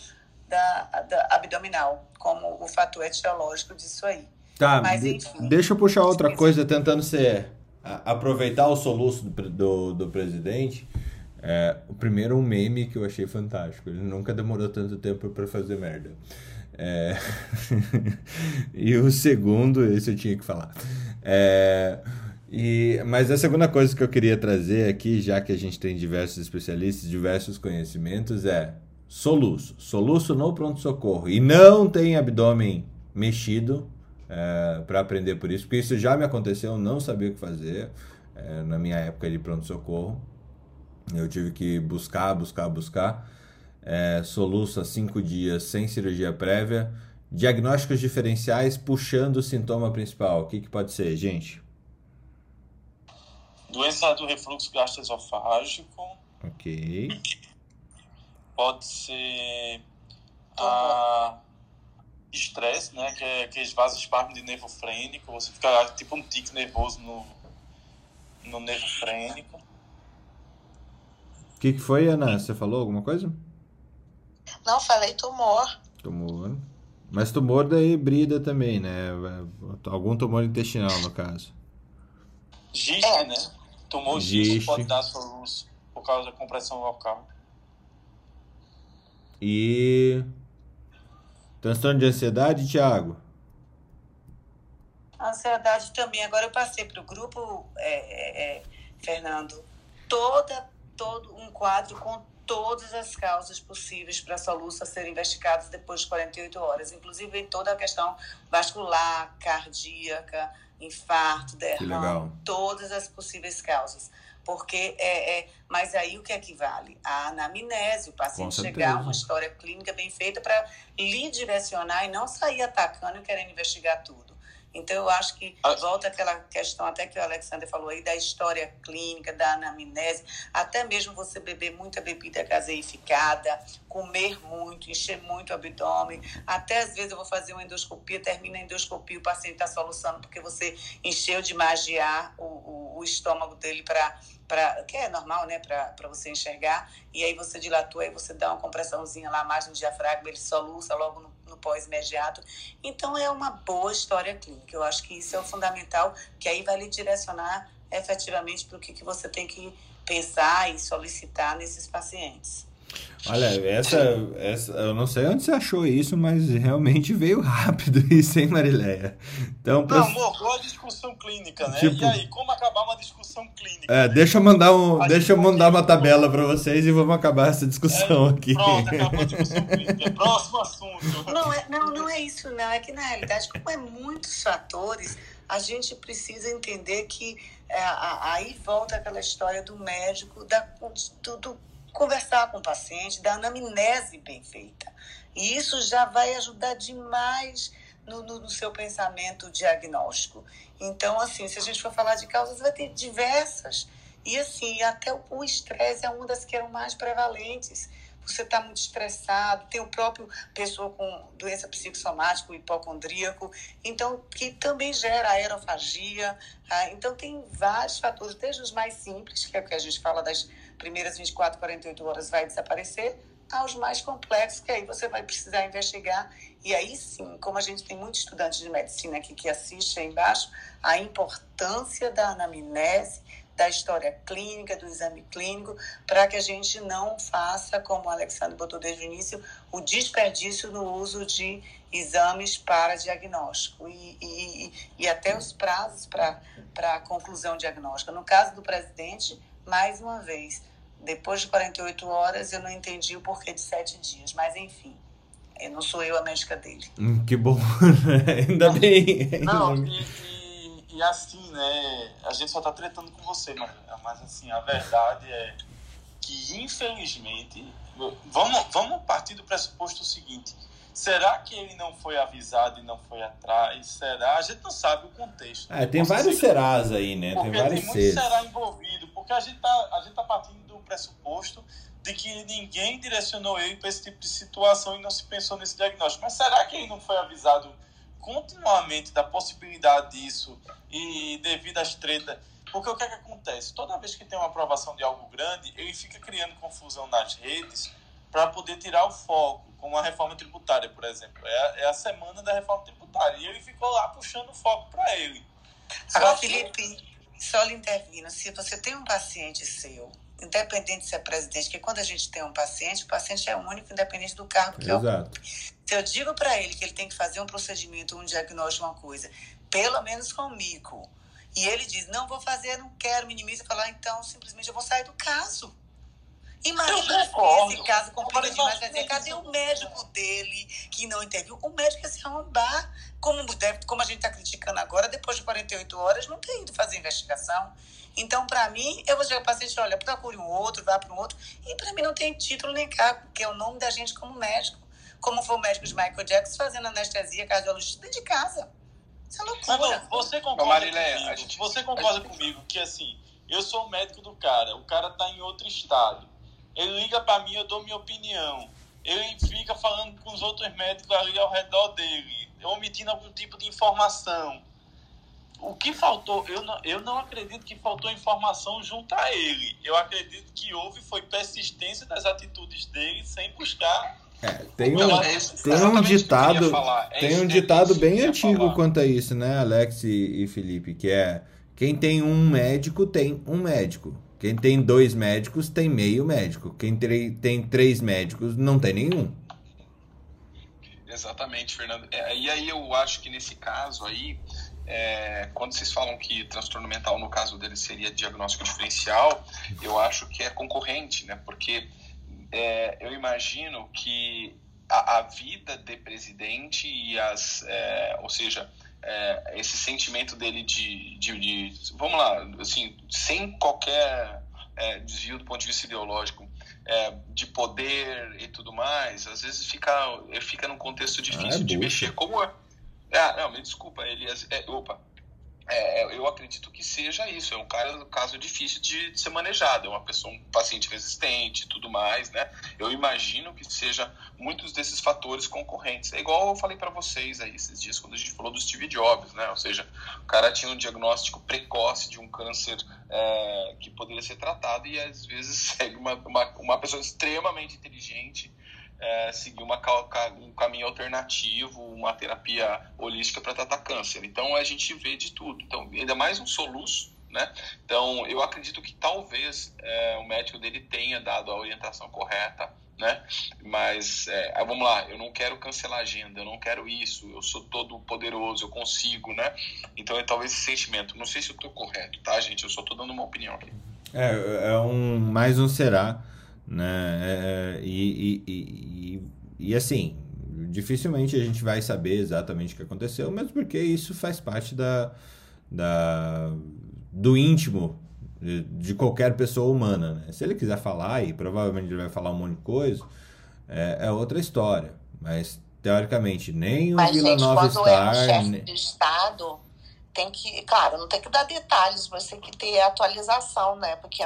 da, da abdominal, como o fator etiológico disso aí. Tá, Mas, enfim, deixa eu puxar outra coisa, tentando ser aproveitar o soluço do, do, do presidente. É, o primeiro um meme que eu achei fantástico. Ele nunca demorou tanto tempo para fazer merda. É... e o segundo, esse eu tinha que falar. É... E, mas a segunda coisa que eu queria trazer aqui, já que a gente tem diversos especialistas, diversos conhecimentos, é soluço. Soluço no pronto-socorro. E não tem abdômen mexido é, para aprender por isso, porque isso já me aconteceu, eu não sabia o que fazer é, na minha época de pronto-socorro. Eu tive que buscar, buscar, buscar. É, soluço a cinco dias sem cirurgia prévia. Diagnósticos diferenciais puxando o sintoma principal. O que, que pode ser, gente? Doença do refluxo gastroesofágico. Ok. Pode ser a estresse, né? Que é aqueles vasoespasmo de nervo frênico. Você fica tipo um tique nervoso no, no nervo frênico. O que, que foi, Ana? Você falou alguma coisa? Não, falei tumor. Tumor. Mas tumor daí brida também, né? Algum tumor intestinal, no caso. Giste, é. né? Tumor giste pode dar soluço por causa da compressão local. E. Transtorno de ansiedade, Thiago? Ansiedade também. Agora eu passei para o grupo, é, é, é, Fernando, toda, todo um quadro com todas as causas possíveis para a soluço a serem investigadas depois de 48 horas, inclusive toda a questão vascular, cardíaca, infarto, derrame, todas as possíveis causas. Porque é, é, mas aí o que é que vale? A anamnese, o paciente chegar uma história clínica bem feita para lhe direcionar e não sair atacando e querendo investigar tudo. Então, eu acho que ah. volta aquela questão até que o Alexander falou aí da história clínica, da anamnese, até mesmo você beber muita bebida gaseificada, comer muito, encher muito o abdômen, até às vezes eu vou fazer uma endoscopia, termina a endoscopia, o paciente está solucionando porque você encheu de magiar o, o, o estômago dele para Pra, que é normal, né, para você enxergar, e aí você dilatou, aí você dá uma compressãozinha lá mais no diafragma, ele soluça logo no no pós-imediato. Então, é uma boa história clínica. Eu acho que isso é o fundamental, que aí vai lhe direcionar efetivamente para o que, que você tem que pensar e solicitar nesses pacientes. Olha, essa, essa, eu não sei onde você achou isso, mas realmente veio rápido isso, hein, Marileia? Então, pra... Não, morreu a discussão clínica, né? Tipo... E aí, como acabar uma discussão clínica? É, deixa eu mandar, um, deixa eu mandar uma tabela para vocês e vamos acabar essa discussão é, aqui. Pronto, acabou a discussão clínica. Próximo assunto. Não, é, não, não é isso, não. É que, na realidade, como é muitos fatores, a gente precisa entender que é, aí volta aquela história do médico, da, do, do conversar com o paciente, dar anamnese bem feita. E isso já vai ajudar demais no, no, no, seu pensamento diagnóstico. Então, assim, se a gente for falar de causas, vai ter diversas. E, assim, até o estresse é uma das que eram mais prevalentes. Você está muito estressado, tem o próprio pessoa com doença psicossomática, hipocondríaco, então, que também gera aerofagia. Tá? Então, tem vários fatores, desde os mais simples, que é o que a gente fala das primeiras 24, 48 horas vai desaparecer, aos mais complexos, que aí você vai precisar investigar. E aí sim, como a gente tem muitos estudantes de medicina aqui que assistem embaixo, a importância da anamnese, da história clínica, do exame clínico, para que a gente não faça, como o Alexandre botou desde o início, o desperdício no uso de exames para diagnóstico e, e, e até os prazos para a conclusão diagnóstica. No caso do presidente, mais uma vez, depois de 48 horas, eu não entendi o porquê de sete dias, mas enfim. Eu não sou eu a médica dele. Hum, que bom, ainda bem. Não, e, e, e, assim, né? A gente só tá tretando com você, mas, mas assim, a verdade é. que, infelizmente, vamos, vamos partir do pressuposto seguinte: será que ele não foi avisado e não foi atrás? Será? A gente não sabe o contexto. É, tem vários serás aí, né? Porque tem vários tem muito será envolvido, porque a gente tá, a gente tá partindo do pressuposto de que ninguém direcionou ele para esse tipo de situação e não se pensou nesse diagnóstico. Mas será que ele não foi avisado continuamente da possibilidade disso e devido às tretas? Porque o que, é que acontece? Toda vez que tem uma aprovação de algo grande, ele fica criando confusão nas redes para poder tirar o foco, como a reforma tributária, por exemplo. É a, é a semana da reforma tributária. E ele ficou lá puxando o foco para ele. Agora, Felipe, só lhe intervindo, se você tem um paciente seu, independente se é presidente, porque quando a gente tem um paciente, o paciente é único, independente do cargo que Exato. é. Se eu digo para ele que ele tem que fazer um procedimento, um diagnóstico, uma coisa, pelo menos comigo, e ele diz, não vou fazer, não quero, minimiza, falar, então simplesmente eu vou sair do caso. Imagina esse caso complica demais, vai dizer, cadê o médico dele que não interviu? O médico ia se arrombar, como, deve, como a gente está criticando agora, depois de 48 horas, não tem ido fazer investigação. Então, para mim, eu vou dizer ao paciente, olha, procure um outro, vá para um outro. E para mim não tem título nem cargo, porque é o nome da gente como médico. Como foi o médico de Michael Jackson fazendo anestesia cardiologista dentro de casa. Isso é loucura. Mas, você concorda, Marilé, comigo, gente, você concorda comigo que, assim, eu sou o médico do cara, o cara tá em outro estado. Ele liga para mim, eu dou minha opinião. Ele fica falando com os outros médicos ali ao redor dele, omitindo algum tipo de informação o que faltou, eu não, eu não acredito que faltou informação junto a ele. Eu acredito que houve foi persistência das atitudes dele sem buscar. É, tem um, é tem um ditado, é tem um ditado bem antigo falar. quanto a isso, né, Alex e, e Felipe, que é quem tem um médico tem um médico. Quem tem dois médicos tem meio médico. Quem tem três médicos não tem nenhum. Exatamente, Fernando. É, e aí eu acho que nesse caso aí, é, quando vocês falam que transtorno mental, no caso dele, seria diagnóstico diferencial, eu acho que é concorrente, né? Porque é, eu imagino que a, a, vida de presidente e as. É, ou seja, é, esse sentimento dele de, de, de, Vamos lá, assim, sem qualquer é, desvio do ponto de vista ideológico. É, de poder e tudo mais, às vezes fica, fica num contexto difícil ah, de mexer. Como é, ah, não, me desculpa, ele é, opa. É, é, eu acredito que seja isso. É um cara, caso difícil de, de, ser manejado. É uma pessoa, um paciente resistente e tudo mais, né? Eu imagino que seja muitos desses fatores concorrentes. É igual eu falei para vocês aí esses dias, quando a gente falou do Steve Jobs, né? Ou seja, o cara tinha um diagnóstico precoce de um câncer é, que poderia ser tratado e às vezes segue uma, uma, uma pessoa extremamente inteligente é, seguir uma, um caminho alternativo, uma terapia holística para tratar câncer. Então a gente vê de tudo. Então, ainda mais um soluço, né? Então eu acredito que talvez é, o médico dele tenha dado a orientação correta, né? Mas é, vamos lá, eu não quero cancelar a agenda, eu não quero isso, eu sou todo poderoso, eu consigo, né? Então é talvez esse sentimento. Não sei se eu estou correto, tá, gente? Eu só estou dando uma opinião aqui. É, é um mais um será né? É, e, e, e, e, assim, dificilmente a gente vai saber exatamente o que aconteceu, mesmo porque isso faz parte da, da, do íntimo de, de qualquer pessoa humana. Né? Se ele quiser falar, e provavelmente ele vai falar um monte de coisa, é, é outra história. Mas, teoricamente, nem o Vila Nova Star... É um chefe de Estado tem que, claro, não tem que dar detalhes, mas tem que ter atualização, né? Porque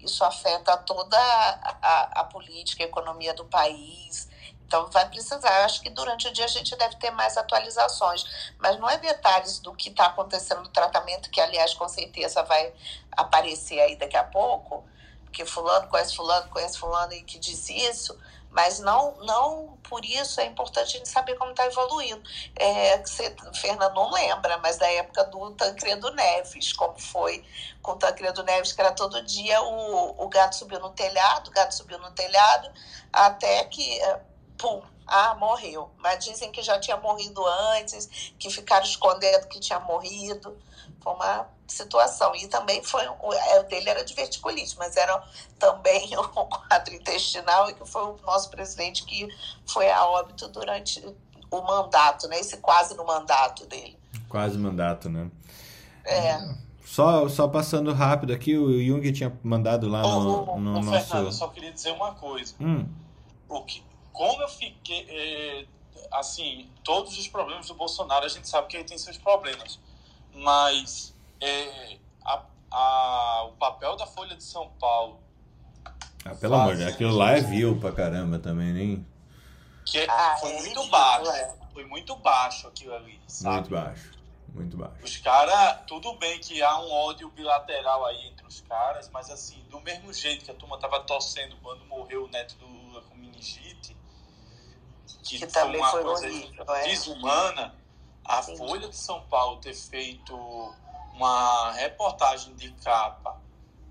isso afeta toda a, a, a, política, a economia do país. Então vai precisar. Eu acho que durante o dia a gente deve ter mais atualizações, mas não é detalhes do que está acontecendo no tratamento, que aliás com certeza vai aparecer aí daqui a pouco, porque fulano conhece fulano, conhece fulano e que disse isso mas não, não por isso é importante a gente saber como está evoluindo. É, você, Fernando não lembra, mas da época do Tancredo Neves, como foi com o Tancredo Neves, que era todo dia o, o gato subiu no telhado, o gato subiu no telhado, até que, é, pum, ah, morreu. Mas dizem que já tinha morrido antes, que ficaram escondendo que tinha morrido. Foi uma situação. E também foi. É, o dele era de verticulite, mas era também um quadro intestinal, e que foi o nosso presidente que foi a óbito durante o mandato, né? Esse quase no mandato dele. Quase mandato, né? É. Só, só passando rápido aqui, o Jung tinha mandado lá no, ô, no ô, nosso. Fernando, eu só queria dizer uma coisa. Hum, O que, como eu fiquei. é, assim, todos os problemas do Bolsonaro, a gente sabe que ele tem seus problemas. Mas é, a- a- o papel da Folha de São Paulo, ah, pelo amor de Deus, aquilo lá é vil pra caramba também, nem. que é- Ah, foi é muito baixo. é. Foi muito baixo aquilo ali, sabe? Muito baixo. Muito baixo. Os caras, tudo bem que há um ódio bilateral aí entre os caras, mas assim, do mesmo jeito que a turma tava torcendo quando morreu o neto do Lula com meningite, que, Que foi também uma foi coisa horrível, é. desumana, a Sim. Folha de São Paulo ter feito uma reportagem de capa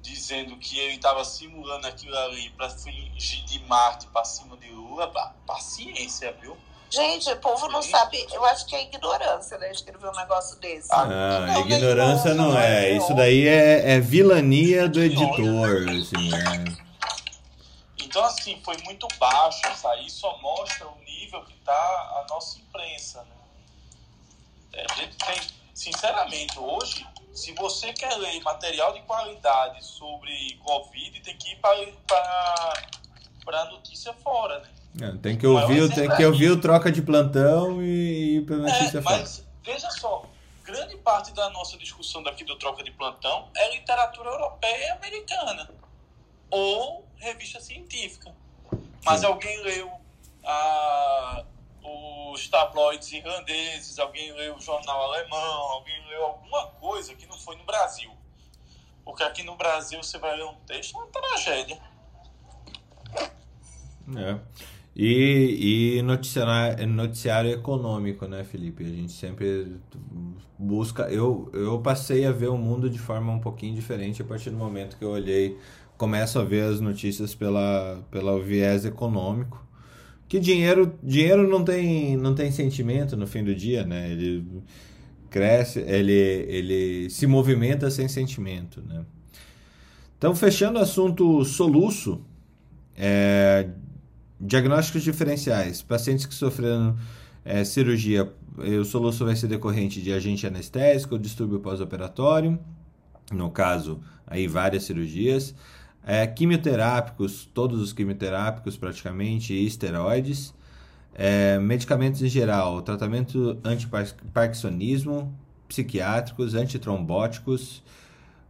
dizendo que ele estava simulando aquilo ali para fingir de Marte para cima de Lula, paciência, viu? Gente, o povo não sabe. Eu acho que é ignorância, né? Escrever um negócio desse. Ah, Ah, não, ignorância não, não não, é. é Isso daí é, é vilania do editor, assim, é. Então, assim, foi muito baixo isso aí, só mostra o nível que tá a nossa imprensa, né? É, a gente tem, sinceramente, hoje, se você quer ler material de qualidade sobre Covid, tem que ir para a notícia fora, né? É, Tem que ouvir, o- tem que ouvir o troca de plantão e ir pra notícia É, fora. mas veja só, grande parte da nossa discussão daqui do Troca de Plantão é literatura europeia e americana. Ou revista científica. Mas Sim. alguém leu ah, os tabloides irlandeses, alguém leu o jornal alemão, alguém leu alguma coisa que não foi no Brasil. Porque aqui no Brasil você vai ler um texto, é uma tragédia. É. E, e noticiário, noticiário econômico, né, Felipe? A gente sempre busca. Eu, eu passei a ver o mundo de forma um pouquinho diferente a partir do momento que eu olhei, começo a ver as notícias pela, pela viés econômico. Que dinheiro, dinheiro não tem, não tem sentimento no fim do dia, né? Ele cresce, ele, ele se movimenta sem sentimento, né? Então, fechando o assunto soluço, é, diagnósticos diferenciais. Pacientes que sofreram é, cirurgia, o soluço vai ser decorrente de agente anestésico ou distúrbio pós-operatório, no caso, aí várias cirurgias. É, quimioterápicos, todos os quimioterápicos praticamente, e esteroides. É, medicamentos em geral, tratamento antiparkinsonismo, psiquiátricos, antitrombóticos,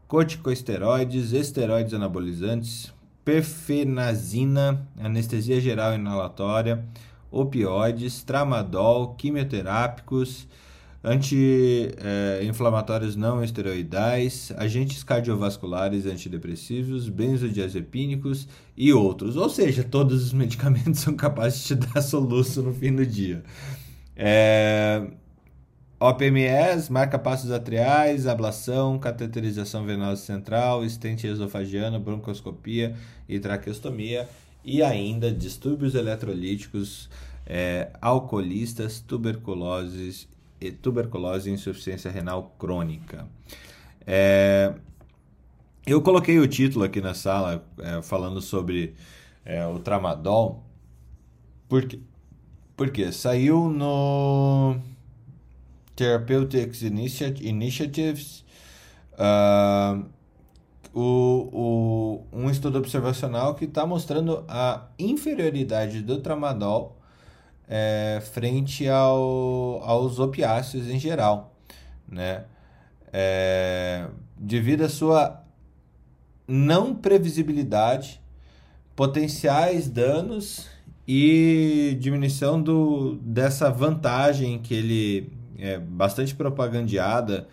corticosteroides, esteroides anabolizantes, perfenazina, anestesia geral inalatória, opioides, tramadol, quimioterápicos, anti-inflamatórios não esteroidais, agentes cardiovasculares antidepressivos, benzodiazepínicos e outros. Ou seja, todos os medicamentos são capazes de te dar soluço no fim do dia. É... OPMS, marca-passos atriais, ablação, cateterização venosa central, estente esofagiano, broncoscopia e traqueostomia, e ainda distúrbios eletrolíticos, é, alcoolistas, tuberculose, e tuberculose e insuficiência renal crônica. É, eu coloquei o título aqui na sala é, falando sobre é, o tramadol, porque, porque saiu no Therapeutics Initia- Initiatives, ah, o, o, um estudo observacional que está mostrando a inferioridade do tramadol é, frente ao, aos opiáceos em geral, né? É, devido à sua não previsibilidade, potenciais danos e diminuição do, dessa vantagem que ele é bastante propagandeada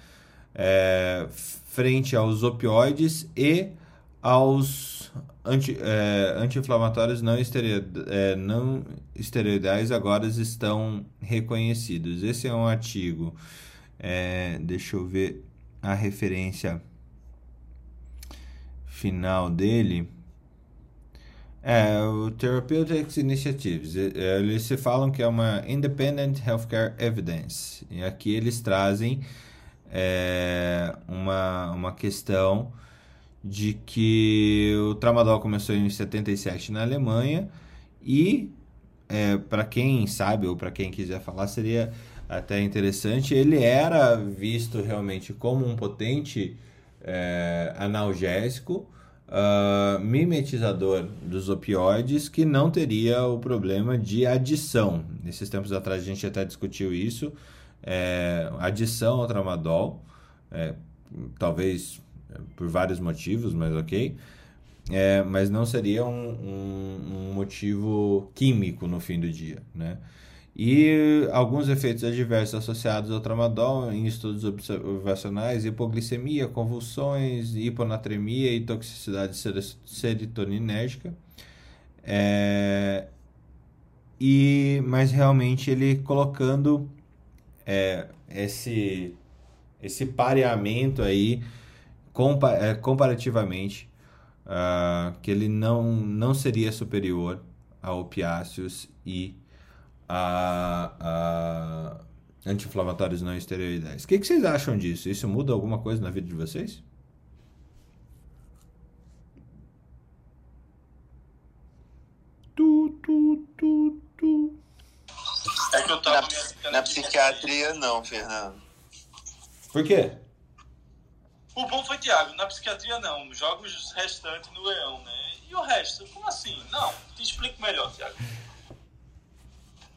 é, frente aos opioides e aos anti, é, anti-inflamatórios não, estereo, é, não esteroidais agora estão reconhecidos. Esse é um artigo, é, deixa eu ver a referência final dele. É, o Therapeutics Initiatives, e- eles se falam que é uma Independent Healthcare Evidence, e aqui eles trazem é, uma, uma questão de que o tramadol começou em 77 na Alemanha e é, para quem sabe ou para quem quiser falar seria até interessante ele era visto realmente como um potente é, analgésico, uh, mimetizador dos opioides, que não teria o problema de adição. Nesses tempos atrás a gente até discutiu isso. É, adição ao tramadol, é, talvez por vários motivos, mas ok. É, mas não seria um, um, um, motivo químico no fim do dia, né? E alguns efeitos adversos associados ao tramadol em estudos observacionais, hipoglicemia, convulsões, hiponatremia e toxicidade serotoninérgica. É, e, mas realmente ele colocando é, esse, esse pareamento aí comparativamente uh, que ele não, não seria superior a opiáceos e a, a anti-inflamatórios não esteroidais. O que, que vocês acham disso? Isso muda alguma coisa na vida de vocês? Tu, tu, tu, tu. É que eu tava na, na psiquiatria não, Fernando. Por quê? O bom foi Thiago, na psiquiatria não, jogos restantes no Leão, né? E o resto, como assim? Não, te explico melhor, Thiago.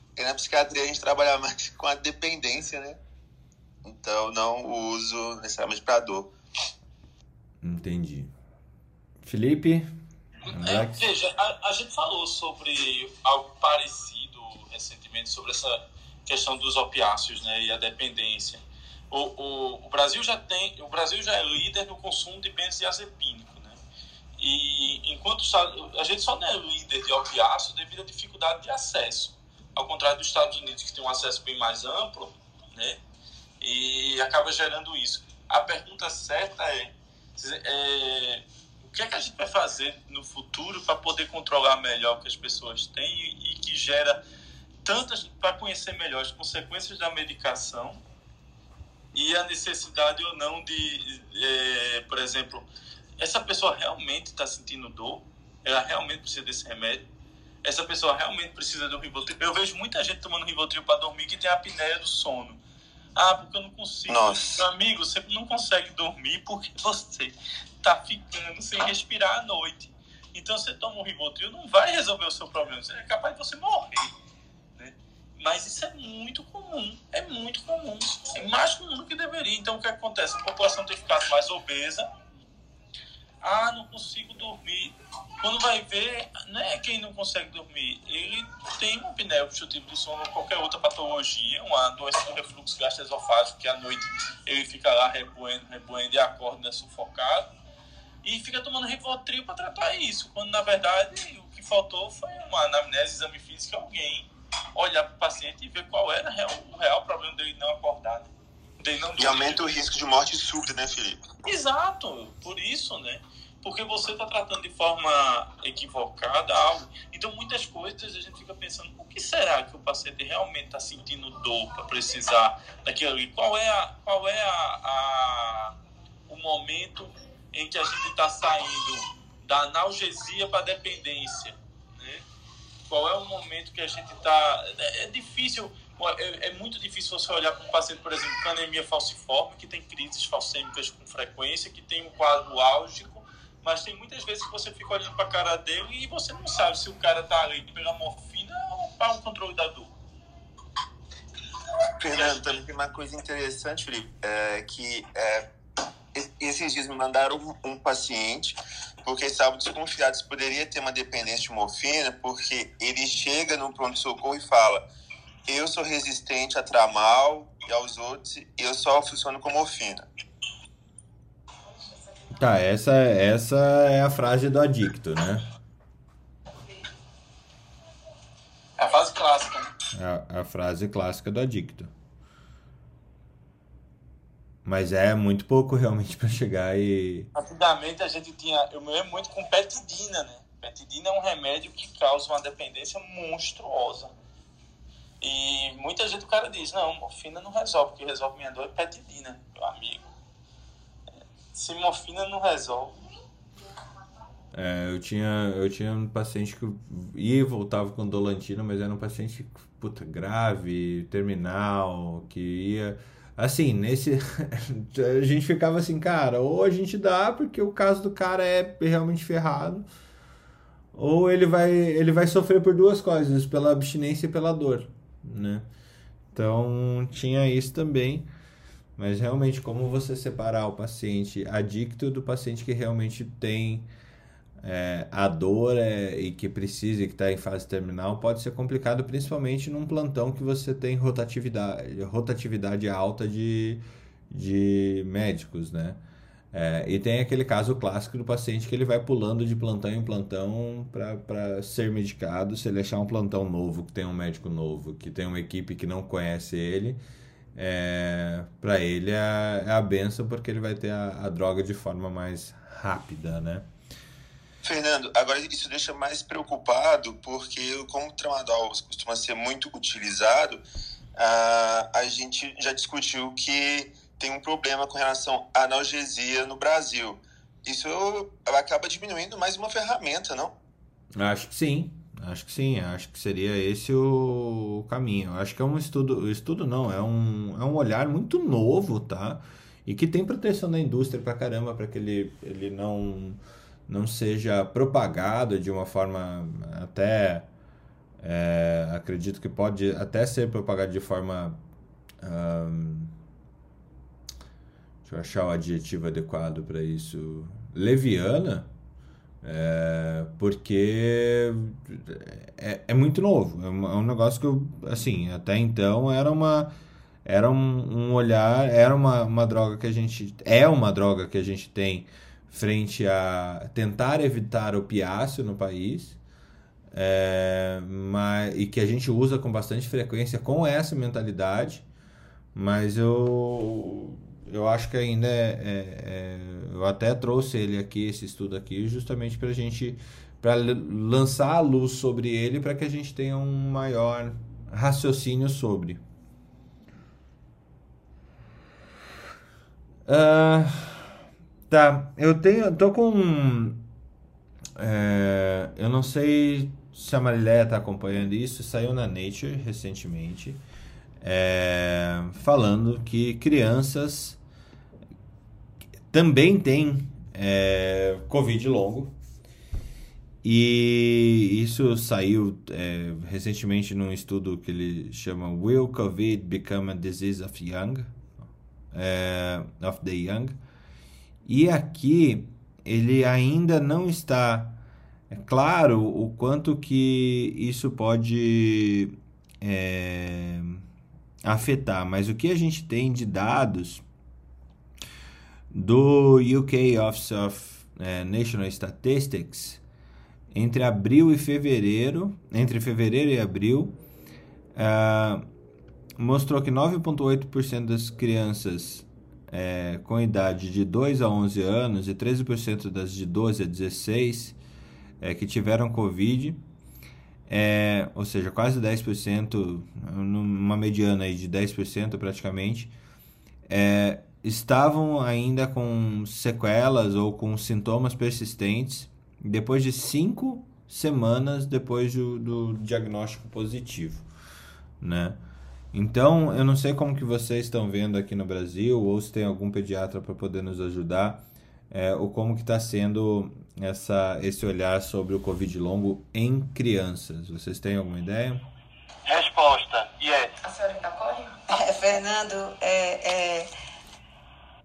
Porque na psiquiatria a gente trabalha mais com a dependência, né? Então não o uso necessariamente para dor. Entendi. Felipe? É, veja, a, a, gente falou sobre algo parecido recentemente, sobre essa questão dos opiáceos né, e a dependência o, o, o, Brasil já tem, o Brasil já é líder no consumo de benzodiazepínico, né? E enquanto a gente só não é líder de opiáceo devido à dificuldade de acesso, ao contrário dos Estados Unidos que tem um acesso bem mais amplo, né? E acaba gerando isso. A pergunta certa é, é o que é que a gente vai fazer no futuro para poder controlar melhor o que as pessoas têm e, e que gera tantas para conhecer melhor as consequências da medicação e a necessidade ou não de, é, por exemplo, essa pessoa realmente está sentindo dor, ela realmente precisa desse remédio, essa pessoa realmente precisa do Rivotril. Eu vejo muita gente tomando Rivotril para dormir que tem a apneia do sono. Ah, porque eu não consigo. Nossa. Meu amigo, você não consegue dormir porque você está ficando sem respirar à noite. Então, você toma um Rivotril, não vai resolver o seu problema. Você é capaz de você morrer. Mas isso é muito comum, é muito comum, é mais comum do que deveria. Então o que acontece? A população tem ficado mais obesa. Ah, não consigo dormir. Quando vai ver, não é quem não consegue dormir, ele tem uma apneia obstrutiva do sono ou qualquer outra patologia, uma doença do refluxo gastroesofágico, que à noite ele fica lá reboendo, reboendo e acorda né, sufocado. E fica tomando Rivotril para tratar isso, quando na verdade o que faltou foi uma anamnese, exame físico, alguém olhar para o paciente e ver qual era real, o real problema dele não acordar. Né? Dele não e aumenta o risco de morte súbita, né, Felipe? Exato, por isso, né? Porque você está tratando de forma equivocada algo. Então, muitas coisas a gente fica pensando: o que será que o paciente realmente está sentindo dor para precisar daquilo ali? Qual é, a, qual é a, a o momento em que a gente está saindo da analgesia para a dependência? Qual é o momento que a gente está. É, é, difícil, é, é, muito difícil você olhar para um paciente, por exemplo, com anemia falciforme, que tem crises falcêmicas com frequência, que tem um quadro álgico, mas tem muitas vezes que você fica olhando para a cara dele e você não sabe se o cara está ali pela morfina ou para o controle da dor. Fernando, também tem uma coisa interessante, Felipe, é que é, esses dias me mandaram um, um paciente porque estavam desconfiados poderia ter uma dependência de morfina, porque ele chega no pronto-socorro e fala: Eu sou resistente a tramal e aos outros, e eu só funciono com morfina. Tá, essa, essa é a frase do adicto, né? É a frase clássica. Né? É a, a frase clássica do adicto. Mas é muito pouco realmente para chegar e. Antigamente a gente tinha. Eu me lembro muito com petidina, né? Petidina é um remédio que causa uma dependência monstruosa. E muita gente o cara diz: não, morfina não resolve, o que resolve minha dor é petidina, meu amigo. Se morfina não resolve. É, eu tinha, eu tinha um paciente que ia e voltava com dolantina, mas era um paciente puta, grave, terminal, que ia assim, nesse. a gente ficava assim, cara, ou a gente dá porque o caso do cara é realmente ferrado, ou ele vai, ele vai sofrer por duas coisas, pela abstinência e pela dor, né? Então tinha isso também. Mas realmente, como você separar o paciente adicto do paciente que realmente tem é, a dor é, e que precisa, que está em fase terminal, pode ser complicado, principalmente num plantão que você tem rotatividade, rotatividade alta de, de médicos, né? É, e tem aquele caso clássico do paciente que ele vai pulando de plantão em plantão para ser medicado. Se ele achar um plantão novo, que tem um médico novo, que tem uma equipe que não conhece ele, é, para ele é, é a benção porque ele vai ter a, a droga de forma mais rápida, né? Fernando, agora isso deixa mais preocupado porque como o tramadol costuma ser muito utilizado, a, a gente já discutiu que tem um problema com relação à analgesia no Brasil. Isso acaba diminuindo mais uma ferramenta, não? Acho que sim. Acho que sim, acho que seria esse o caminho. Acho que é um estudo, estudo não, é um, é um olhar muito novo, tá? E que tem proteção da indústria pra caramba, para que ele, ele não, não seja propagado de uma forma até. É, acredito que pode até ser propagado de forma. deixa eu achar o adjetivo adequado para isso. Leviana é, porque é, é, muito novo. É um, é um, negócio que eu, assim, até então era uma. Era um, um, olhar, era uma, uma droga que a gente. É uma droga que a gente tem frente a tentar evitar o piáceo no país. É, mas, e que a gente usa com bastante frequência com essa mentalidade. Mas eu eu acho que ainda é, é, é, eu até trouxe ele aqui esse estudo aqui justamente para a gente para lançar a luz sobre ele para que a gente tenha um maior raciocínio sobre uh, tá eu tenho tô com é, eu não sei se a Marileia está acompanhando isso saiu na Nature recentemente é, falando que crianças também tem é, Covid longo. E isso saiu é, recentemente num estudo que ele chama Will COVID Become a Disease of Young? É, of the Young. E aqui ele ainda não está é claro o quanto que isso pode é, afetar, mas o que a gente tem de dados do UK Office of é, National Statistics, entre abril e fevereiro, entre fevereiro e abril, uh, mostrou que 9,8% das crianças é, com idade de 2 a 11 anos e 13% das de 12 a 16 é, que tiveram Covid, é, ou seja, quase 10%, numa mediana aí de 10% praticamente, é, estavam ainda com sequelas ou com sintomas persistentes depois de cinco semanas depois do, do diagnóstico positivo, né? Então, eu não sei como que vocês estão vendo aqui no Brasil ou se tem algum pediatra para poder nos ajudar, é, ou como que está sendo essa, esse olhar sobre o Covid longo em crianças. Vocês têm alguma ideia? Resposta, yes. A senhora ainda corre? É, Fernando, é, é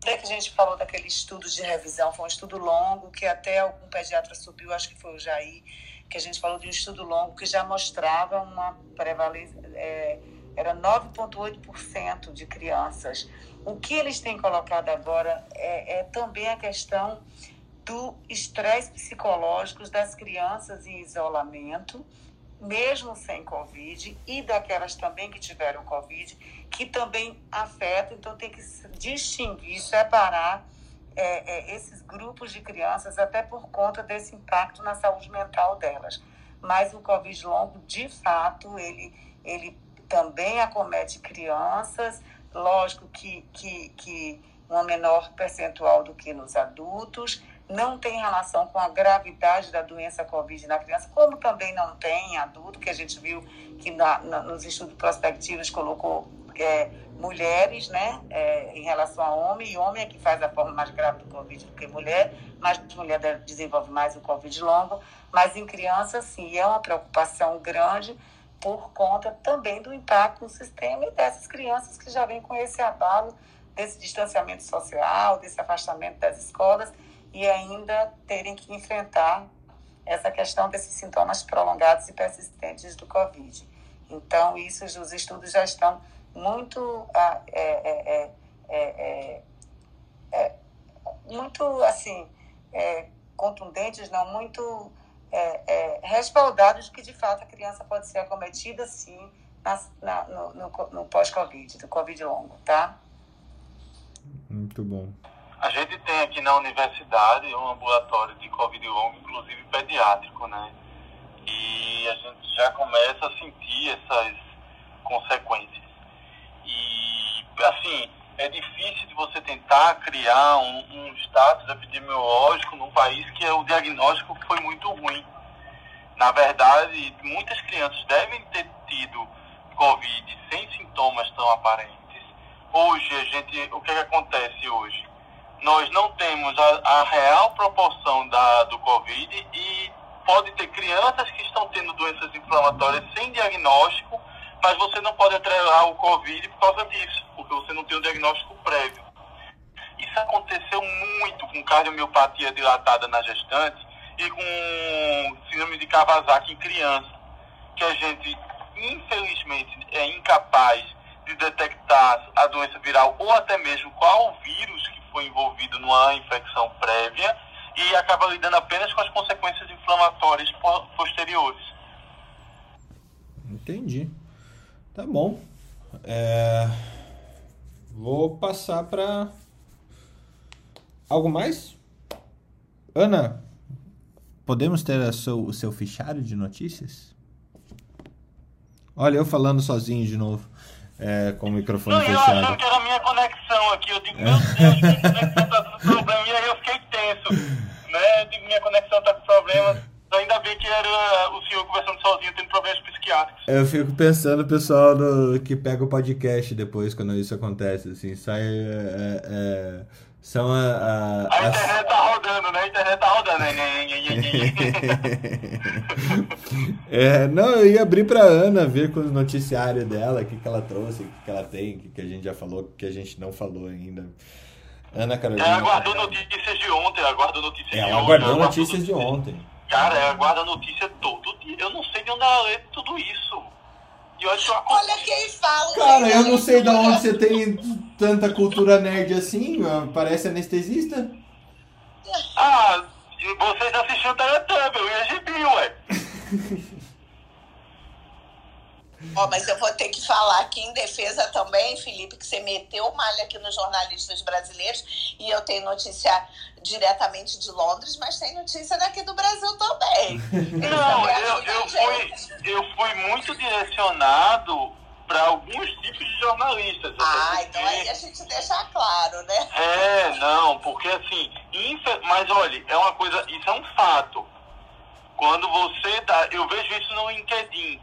até que a gente falou daquele estudo de revisão, foi um estudo longo que até algum pediatra subiu, acho que foi o Jair, que a gente falou de um estudo longo que já mostrava uma prevalência, é, era 9,8% de crianças. O que eles têm colocado agora é, é também a questão do estresse psicológico das crianças em isolamento, mesmo sem Covid, e daquelas também que tiveram Covid, que também afeta, então tem que distinguir, separar é, é, esses grupos de crianças, até por conta desse impacto na saúde mental delas. Mas o Covid longo, de fato, ele, ele também acomete crianças, lógico que, que, que uma menor percentual do que nos adultos, não tem relação com a gravidade da doença Covid na criança, como também não tem em adulto, que a gente viu que na, na, nos estudos prospectivos colocou é, mulheres, né, é, em relação a homem, e homem é que faz a forma mais grave do Covid do que mulher, mas mulher desenvolve mais o Covid longo, mas em crianças, sim, é uma preocupação grande por conta também do impacto no sistema e dessas crianças que já vêm com esse abalo desse distanciamento social, desse afastamento das escolas e ainda terem que enfrentar essa questão desses sintomas prolongados e persistentes do Covid. Então, isso, os estudos já estão muito, é, é, é, muito assim, contundentes, não muito respaldados que, de fato, a criança pode ser acometida, sim, na, na, no, no, no pós-Covid, do Covid longo, tá? Muito bom. A gente tem aqui na universidade um ambulatório de Covid longo, inclusive pediátrico, né? E a gente já começa a sentir essas consequências. E, assim, é difícil de você tentar criar um, um status epidemiológico num país que o diagnóstico foi muito ruim. Na verdade, muitas crianças devem ter tido Covid sem sintomas tão aparentes. Hoje, a gente, o que, é que acontece hoje? Nós não temos a, a real proporção da, do Covid e pode ter crianças que estão tendo doenças inflamatórias sem diagnóstico mas você não pode atrelar o Covid por causa disso, porque você não tem o diagnóstico prévio. Isso aconteceu muito com cardiomiopatia dilatada na gestante e com síndrome de Kawasaki em criança, que a gente, infelizmente, é incapaz de detectar a doença viral ou até mesmo qual vírus que foi envolvido numa infecção prévia e acaba lidando apenas com as consequências inflamatórias posteriores. Entendi. Tá bom. É... Vou passar para algo mais? Ana, podemos ter seu, o seu fichário de notícias? Olha, eu falando sozinho de novo, é, com o microfone Não, fechado. Eu achando que era a minha conexão aqui. Eu digo, meu Deus, minha conexão tá com problema. E aí eu fiquei tenso. Né? Eu digo, minha conexão tá com problema ainda bem que era o senhor conversando sozinho, tendo problemas psiquiátricos. Eu fico pensando pessoal do, que pega o podcast depois, quando isso acontece, assim, sai... É, é, são a... A, a, a internet tá rodando, né? A internet tá rodando. é, não, eu ia abrir pra Ana ver com o noticiário dela, o que, que ela trouxe, o que, que ela tem, o que, que a gente já falou, o que a gente não falou ainda. Ana Carolina. Ela aguardou notícias de ontem, aguardou notícias é, de ontem. Ela aguardou notícias de ontem. Cara, ela guarda notícia todo dia. Eu não sei de onde ela lê tudo isso. E olha, eu... olha quem fala. Cara, eu não sei de onde você tem tanta cultura nerd assim. Parece anestesista. Ah, vocês assistiram Teletubbies, eu ia gibi, ué. Ó, oh, mas eu vou ter que falar aqui em defesa também, Felipe, que você meteu malha aqui nos jornalistas brasileiros e eu tenho notícia diretamente de Londres, mas tem notícia daqui do Brasil também. Não, eu, eu, fui, eu fui muito direcionado para alguns tipos de jornalistas. Ah, então aí a gente deixa claro, né? É, não, porque assim, mas olha, é uma coisa, isso é um fato. Quando você dá, eu vejo isso no LinkedIn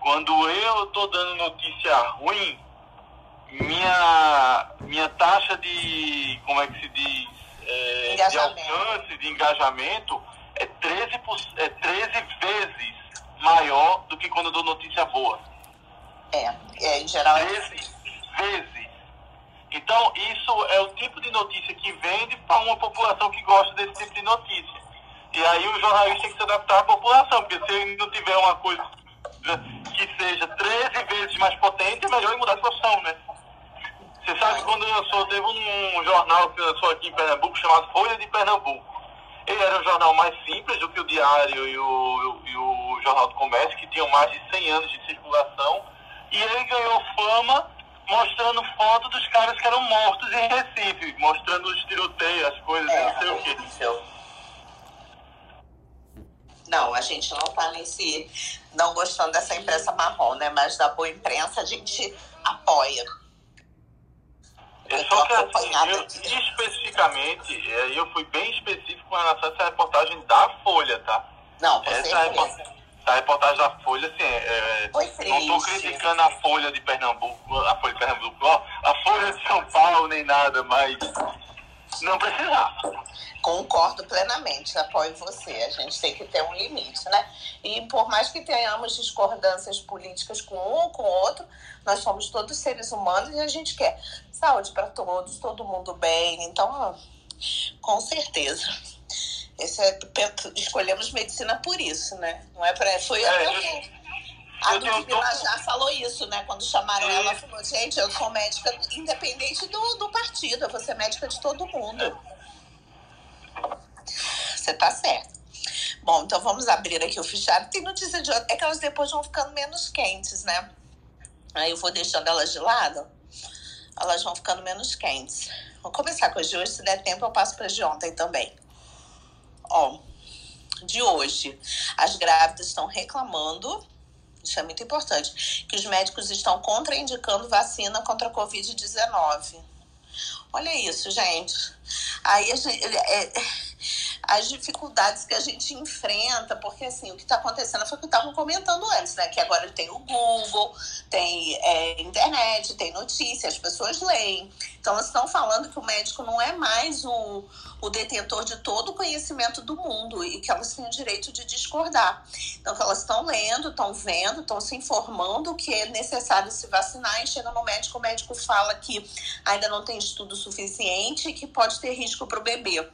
quando eu estou dando notícia ruim, minha, minha taxa de, como é que se diz, é, de alcance, de engajamento, é 13, por, é 13 vezes maior do que quando eu dou notícia boa. É, é em geral 13 é vezes. Então, isso é o tipo de notícia que vende para uma população que gosta desse tipo de notícia. E aí o jornalista tem que se adaptar à população, porque se ele não tiver uma coisa que seja 13 vezes mais potente, é melhor mudar de profissão, né? Você sabe quando lançou, teve um jornal que lançou aqui em Pernambuco chamado Folha de Pernambuco. Ele era um jornal mais simples do que o Diário e o, e o Jornal do Comércio, que tinham mais de 100 anos de circulação. E ele ganhou fama mostrando fotos dos caras que eram mortos em Recife, mostrando os tiroteios, as coisas, é, não sei o quê. Não, a gente não tá nesse. não gostando dessa imprensa marrom, né? Mas da boa imprensa a gente apoia. É só que assim, eu, especificamente, é, eu fui bem específico com relação a essa reportagem da Folha, tá? Não, com essa, a reportagem da Folha, assim, é, não estou criticando a Folha de Pernambuco, a Folha de Pernambuco, ó, a Folha de São Paulo, nem nada, mas não precisava. Concordo plenamente, apoio você. A gente tem que ter um limite, né? E por mais que tenhamos discordâncias políticas com um ou com o outro, nós somos todos seres humanos e a gente quer saúde para todos, todo mundo bem. Então, com certeza. Esse é, escolhemos medicina por isso, né? Não é para foi É, até eu- a um Ludmilla pouco- já falou isso, né? Quando chamaram É. ela, ela falou: gente, eu sou médica independente do, do partido, eu vou ser médica de todo mundo. Você tá certo. Bom, então vamos abrir aqui o fichário. Tem notícia de. É que elas depois vão ficando menos quentes, né? Aí eu vou deixando elas de lado. Elas vão ficando menos quentes. Vou começar com as de hoje. Se der tempo, eu passo para as de ontem também. Ó, de hoje, as grávidas estão reclamando. Isso é muito importante. Que os médicos estão contraindicando vacina contra a Covid-19. Olha isso, gente. Aí gente, é, as dificuldades que a gente enfrenta, porque assim, o que está acontecendo foi o que estavam comentando antes, né? Que agora tem o Google, tem é, internet, tem notícia, as pessoas leem. Então elas estão falando que o médico não é mais o, o detentor de todo o conhecimento do mundo e que elas têm o direito de discordar. Então elas estão lendo, estão vendo, estão se informando que é necessário se vacinar e chega no médico, o médico fala que ainda não tem estudo suficiente que pode ter risco para o bebê.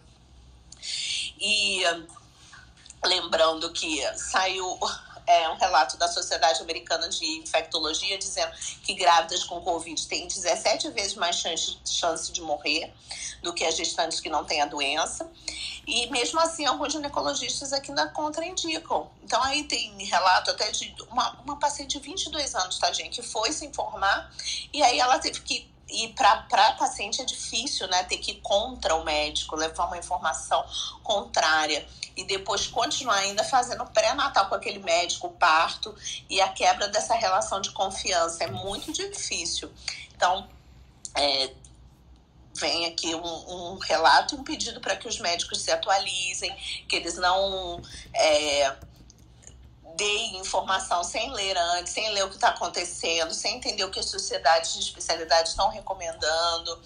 E lembrando que saiu é, um relato da Sociedade Americana de Infectologia dizendo que grávidas com Covid têm 17 vezes mais chance, chance de morrer do que as gestantes que não têm a doença. E mesmo assim, alguns ginecologistas aqui ainda contraindicam. Então, aí tem relato até de uma, uma paciente de 22 anos, tadinha, que foi se informar e aí ela teve que e para paciente é difícil, né? Ter que ir contra o médico, levar uma informação contrária e depois continuar ainda fazendo pré-natal com aquele médico, parto e a quebra dessa relação de confiança. É muito difícil. Então, é, vem aqui um, um relato, um pedido para que os médicos se atualizem, que eles não. É, deem informação sem ler antes, sem ler o que está acontecendo, sem entender o que as sociedades de especialidade estão recomendando.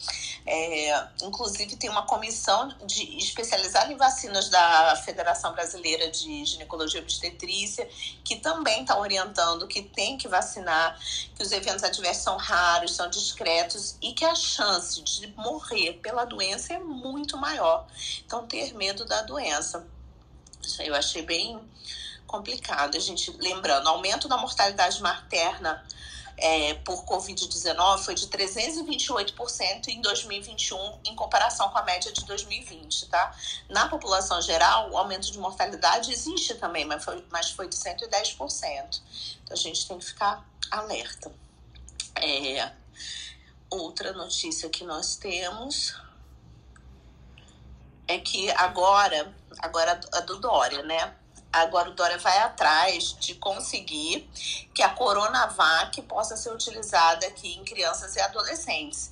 É, inclusive, tem uma comissão de, especializada em vacinas da Federação Brasileira de Ginecologia e Obstetrícia, que também está orientando que tem que vacinar, que os eventos adversos são raros, são discretos e que a chance de morrer pela doença é muito maior. Então, ter medo da doença. Isso aí eu achei bem complicado. A gente, lembrando, aumento da mortalidade materna é, por Covid-19 foi de 328% em 2021, em comparação com a média de 2020, tá? Na população geral, o aumento de mortalidade existe também, mas foi, mas foi de 110%. Então a gente tem que ficar alerta. É, outra notícia que nós temos é que agora, agora a do Dória, né? Agora o Dória vai atrás de conseguir que a Coronavac possa ser utilizada aqui em crianças e adolescentes.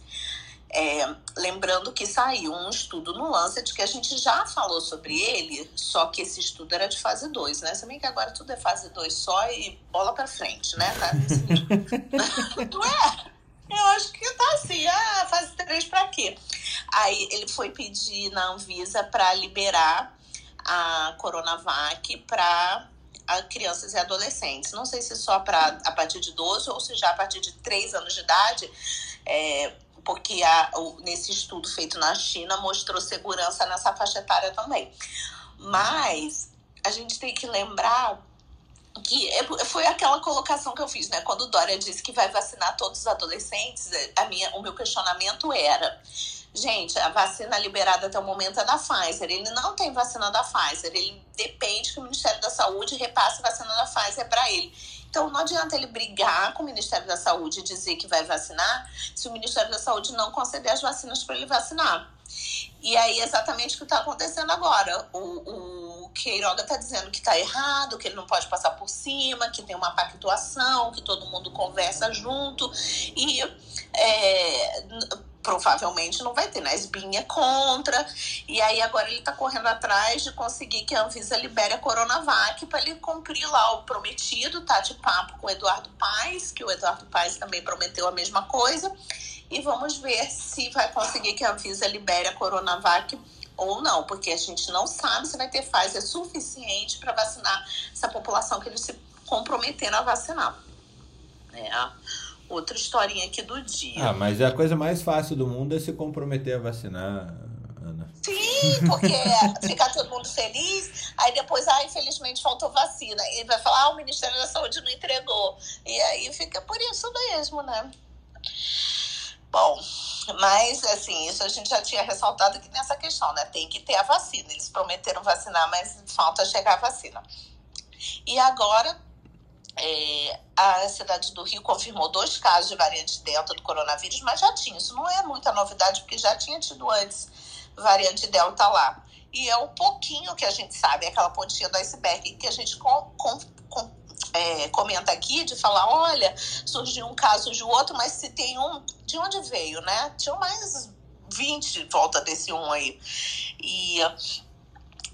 É, lembrando que saiu um estudo no Lancet que a gente já falou sobre ele, só que esse estudo era de fase 2, né? Se bem que agora tudo é fase 2 só e bola pra frente, né? Tá. Não é? Eu acho que tá assim, ah, fase 3 pra quê? Aí ele foi pedir na Anvisa para liberar a Coronavac para crianças e adolescentes. Não sei se só para a partir de 12 ou se já a partir de 3 anos de idade, é, porque a, nesse estudo feito na China mostrou segurança nessa faixa etária também. Mas a gente tem que lembrar que foi aquela colocação que eu fiz, né? Quando Dória disse que vai vacinar todos os adolescentes, a minha, o meu questionamento era Gente, a vacina liberada até o momento é da Pfizer. Ele não tem vacina da Pfizer. Ele depende que o Ministério da Saúde repasse a vacina da Pfizer para ele. Então, não adianta ele brigar com o Ministério da Saúde e dizer que vai vacinar se o Ministério da Saúde não conceder as vacinas para ele vacinar. E aí, exatamente o que está acontecendo agora. O, o Queiroga está dizendo que está errado, que ele não pode passar por cima, que tem uma pactuação, que todo mundo conversa junto. E. É, provavelmente não vai ter, né? A SBIN é contra, e aí agora ele está correndo atrás de conseguir que a Anvisa libere a Coronavac para ele cumprir lá o prometido, tá de papo com o Eduardo Paes, que o Eduardo Paes também prometeu a mesma coisa, e vamos ver se vai conseguir que a Anvisa libere a Coronavac ou não, porque a gente não sabe se vai ter Pfizer suficiente para vacinar essa população que eles se comprometeram a vacinar. É outra historinha aqui do dia. Ah, mas a coisa mais fácil do mundo é se comprometer a vacinar, Ana. Sim, porque fica todo mundo feliz, aí depois, ah, infelizmente faltou vacina. E vai falar, ah, o Ministério da Saúde não entregou. E aí fica por isso mesmo, né? Bom, mas assim, isso a gente já tinha ressaltado aqui nessa questão, né? Tem que ter a vacina. Eles prometeram vacinar, mas falta chegar a vacina. E agora, é, a cidade do Rio confirmou dois casos de variante Delta do coronavírus, mas já tinha. Isso não é muita novidade, porque já tinha tido antes variante Delta lá. E é o pouquinho que a gente sabe, aquela pontinha do iceberg que a gente com, com, com, é, comenta aqui, de falar, olha, surgiu um caso de outro, mas se tem um, de onde veio, né? Tinha mais 20 volta desse um aí. E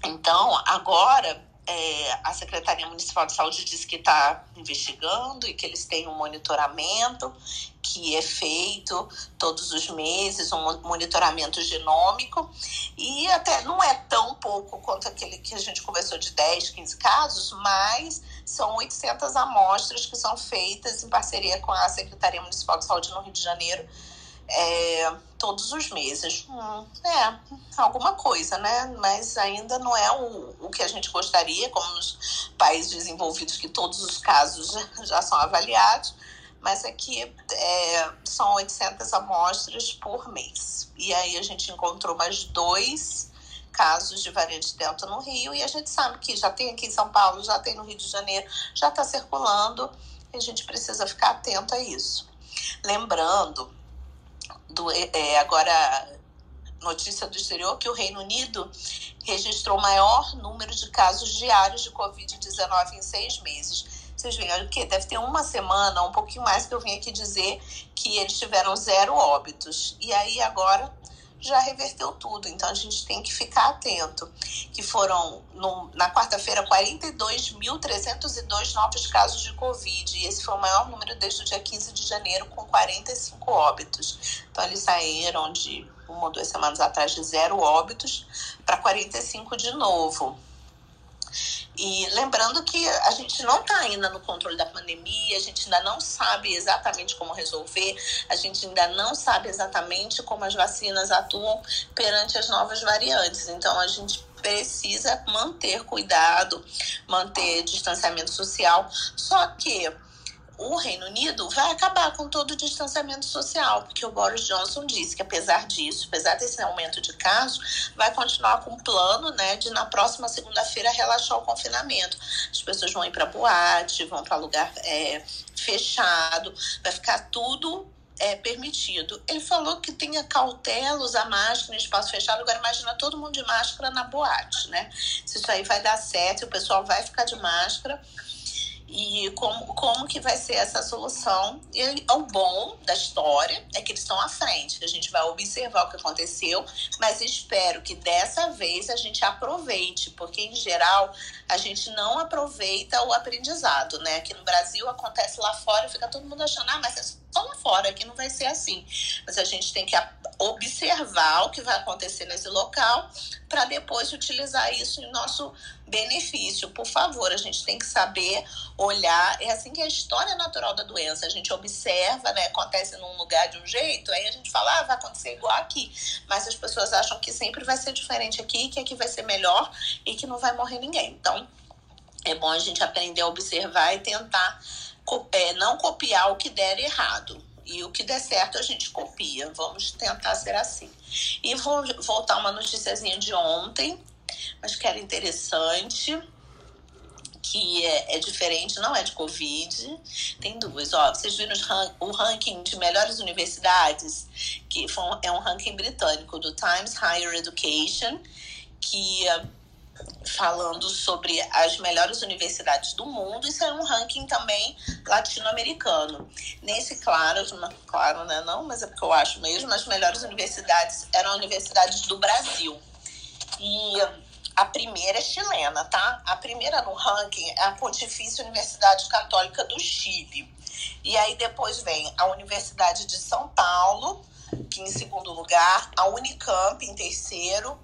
então, agora é, a Secretaria Municipal de Saúde diz que está investigando e que eles têm um monitoramento que é feito todos os meses, um monitoramento genômico, e até não é tão pouco quanto aquele que a gente conversou de 10, 15 casos, mas são 800 amostras que são feitas em parceria com a Secretaria Municipal de Saúde no Rio de Janeiro. É, todos os meses. Hum, é, alguma coisa, né? Mas ainda não é o, o que a gente gostaria, como nos países desenvolvidos, que todos os casos já, são avaliados. Mas aqui é, são 800 amostras por mês. E aí a gente encontrou mais dois casos de variante Delta no Rio, e a gente sabe que já tem aqui em São Paulo, já tem no Rio de Janeiro, já está circulando, e a gente precisa ficar atento a isso. Lembrando do, é, agora notícia do exterior que o Reino Unido registrou o maior número de casos diários de Covid-19 em seis meses. Vocês veem, que deve ter uma semana, um pouquinho mais que eu vim aqui dizer que eles tiveram zero óbitos. E aí agora já reverteu tudo. Então a gente tem que ficar atento. Que foram, no, na quarta-feira, 42.302 novos casos de Covid. E esse foi o maior número desde o dia 15 de janeiro, com 45 óbitos. Então eles saíram de uma ou duas semanas atrás de zero óbitos para 45 de novo. E lembrando que a gente não está ainda no controle da pandemia, a gente ainda não sabe exatamente como resolver, a gente ainda não sabe exatamente como as vacinas atuam perante as novas variantes. Então a gente precisa manter cuidado, manter distanciamento social. Só que o Reino Unido vai acabar com todo o distanciamento social, porque o Boris Johnson disse que, apesar disso, apesar desse aumento de casos, vai continuar com o plano né, de, na próxima segunda-feira, relaxar o confinamento. As pessoas vão ir para boate, vão para lugar é, fechado, vai ficar tudo é permitido. Ele falou que tenha cautela, usar máscara em espaço fechado. Agora imagina todo mundo de máscara na boate, né? Se isso aí vai dar certo, o pessoal vai ficar de máscara e como, como que vai ser essa solução. E o bom da história é que eles estão à frente, a gente vai observar o que aconteceu, mas espero que dessa vez a gente aproveite, porque em geral a gente não aproveita o aprendizado, né? Aqui no Brasil acontece lá fora fica todo mundo achando, ah, mas é só lá fora, aqui não vai ser assim. Mas a gente tem que observar o que vai acontecer nesse local para depois utilizar isso em nosso benefício. Por favor, a gente tem que saber olhar. É assim que é a história natural da doença. A gente observa, né? Acontece num lugar de um jeito, aí a gente fala, ah, vai acontecer igual aqui. Mas as pessoas acham que sempre vai ser diferente aqui, que aqui vai ser melhor e que não vai morrer ninguém. Então, é bom a gente aprender a observar e tentar é, não copiar o que der errado. E o que der certo a gente copia. Vamos tentar ser assim. E vou voltar uma noticiazinha de ontem, mas que era interessante, que é, é diferente, não é de Covid. Tem duas. Ó, vocês viram o ranking de melhores universidades, que foi, é um ranking britânico do Times Higher Education, que falando sobre as melhores universidades do mundo. Isso é um ranking também latino-americano. Nesse, claro, claro, né, não, mas é porque eu acho mesmo, as melhores universidades eram universidades do Brasil. E a primeira é chilena, tá? A primeira no ranking é a Pontifícia Universidade Católica do Chile. E aí depois vem a Universidade de São Paulo, que em segundo lugar, a Unicamp em terceiro,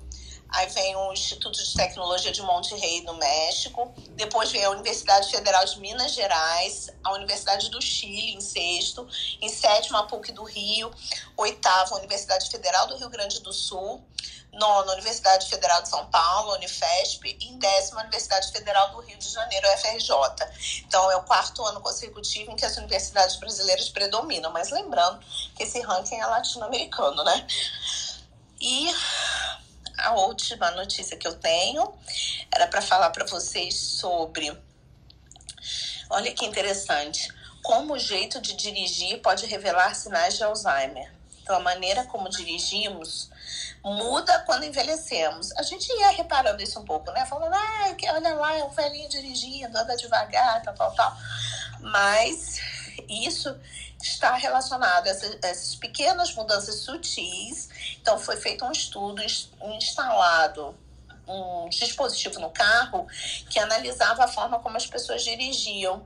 Aí vem o Instituto de Tecnologia de Monte Rey, no México. Depois vem a Universidade Federal de Minas Gerais, a Universidade do Chile, em sexto. Em sétimo, a PUC do Rio. Oitavo, a Universidade Federal do Rio Grande do Sul. Nono, a Universidade Federal de São Paulo, Unifesp. E em décimo, a Universidade Federal do Rio de Janeiro, UFRJ. Então, é o quarto ano consecutivo em que as universidades brasileiras predominam. Mas lembrando que esse ranking é latino-americano, né? E a última notícia que eu tenho era para falar para vocês sobre. Olha que interessante. Como o jeito de dirigir pode revelar sinais de Alzheimer. Então, a maneira como dirigimos muda quando envelhecemos. A gente ia reparando isso um pouco, né? Falando, ah, olha lá, é um velhinho dirigindo, anda devagar, tal, tal, tal. Mas isso está relacionado a essas, pequenas mudanças sutis. Então, foi feito um estudo instalado um dispositivo no carro que analisava a forma como as pessoas dirigiam.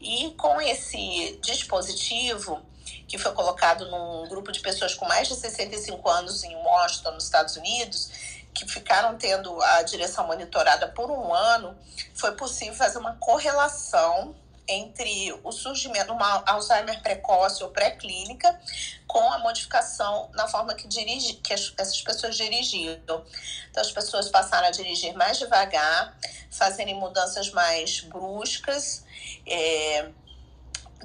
E com esse dispositivo, que foi colocado num grupo de pessoas com mais de 65 anos em Washington, nos Estados Unidos, que ficaram tendo a direção monitorada por um ano, foi possível fazer uma correlação entre o surgimento uma Alzheimer precoce ou pré-clínica com a modificação na forma que, dirige, que as, essas pessoas dirigiam. Então, as pessoas passaram a dirigir mais devagar, fazerem mudanças mais bruscas, é,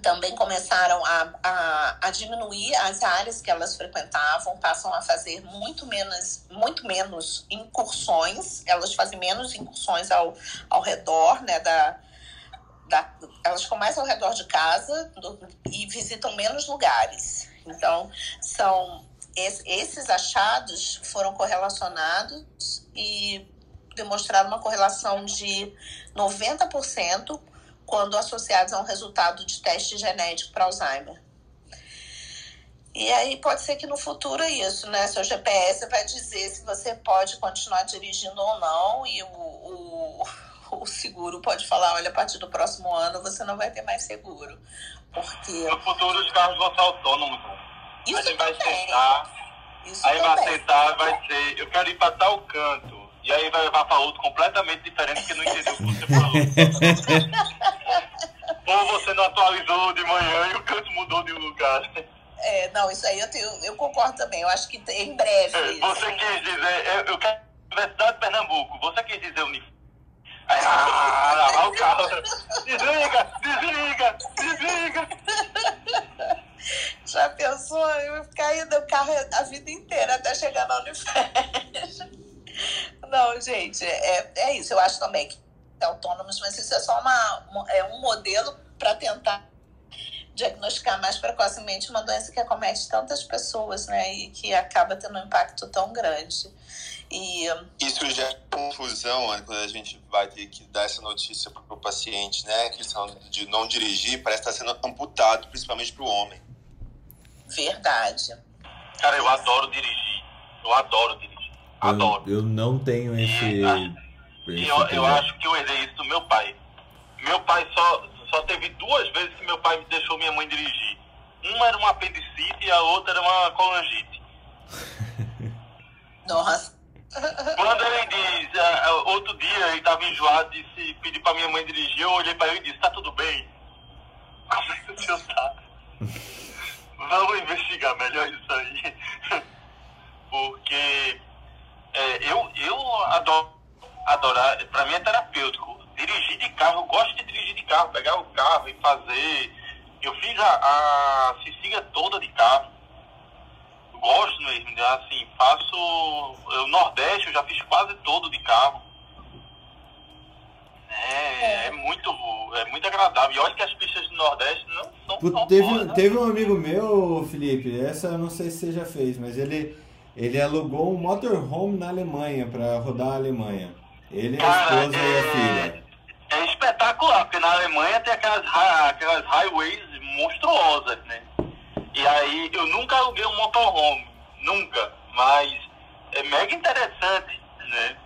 também começaram a, a, a, diminuir as áreas que elas frequentavam, passam a fazer muito menos, muito menos incursões, elas fazem menos incursões ao, ao redor né, da, da, elas começam ao redor de casa do, e visitam menos lugares. Então, são esses achados foram correlacionados e demonstraram uma correlação de 90% quando associados a um resultado de teste genético para Alzheimer. E aí pode ser que no futuro é isso, né? Seu GPS vai dizer se você pode continuar dirigindo ou não e o, o o seguro pode falar, olha, a partir do próximo ano você não vai ter mais seguro. Porque. No futuro os carros vão ser autônomos. Isso a gente também. vai sentar. Isso aí também. vai sentar, vai dizer, eu quero ir para tal canto. E aí vai levar para outro completamente diferente que não entendeu o que você falou. Ou você não atualizou de manhã e o canto mudou de lugar. É, não, isso aí eu, tenho, eu concordo também. Eu acho que em breve. É, Você quis dizer, eu, eu quero Universidade de Pernambuco, você quis dizer Unifesp? Aí, ah, o carro. Desliga, desliga, desliga. Já pensou? Eu ficar indo no carro a vida inteira até chegar na Unifesp. Não, gente, é, é isso. Eu acho também que é autônomos, mas isso é só uma, é um modelo para tentar diagnosticar mais precocemente uma doença que acomete tantas pessoas, né? E que acaba tendo um impacto tão grande. E Isso gera confusão né, quando a gente vai ter que dar essa notícia para o paciente, né? A questão de não dirigir parece estar sendo amputado, principalmente para o homem. verdade. Cara, eu adoro dirigir. Eu adoro dirigir. Adoro. Eu, eu não tenho esse. E esse eu, eu acho que eu herdei isso do meu pai. Meu pai só, só teve duas vezes que meu pai deixou minha mãe dirigir. Uma era uma apendicite e a outra era uma colangite. Nossa. Quando ele diz, ah, outro dia ele estava enjoado e se pedir para minha mãe dirigir, eu olhei para ele e disse, tá tudo bem? Como é que o senhor tá? Vamos investigar melhor isso aí. Porque é, eu, eu adoro, adorar, para mim é terapêutico. Dirigir de carro, eu gosto de dirigir de carro, pegar o carro e fazer. Eu fiz a, a Sicília toda de carro. Gosto mesmo, né? assim, faço. O Nordeste eu já fiz quase todo de carro. É, é muito, é muito agradável. E olha que as pistas do Nordeste não são Putz, tão teve, boas, né? teve um amigo meu, Felipe, essa eu não sei se você já fez, mas ele, ele alugou um motorhome na Alemanha para rodar a Alemanha. Ele, a Cara, esposa e a é, filha. é espetacular, porque na Alemanha tem aquelas, aquelas highways monstruosas, né? E aí eu nunca aluguei um motorhome, nunca, mas é mega interessante, né?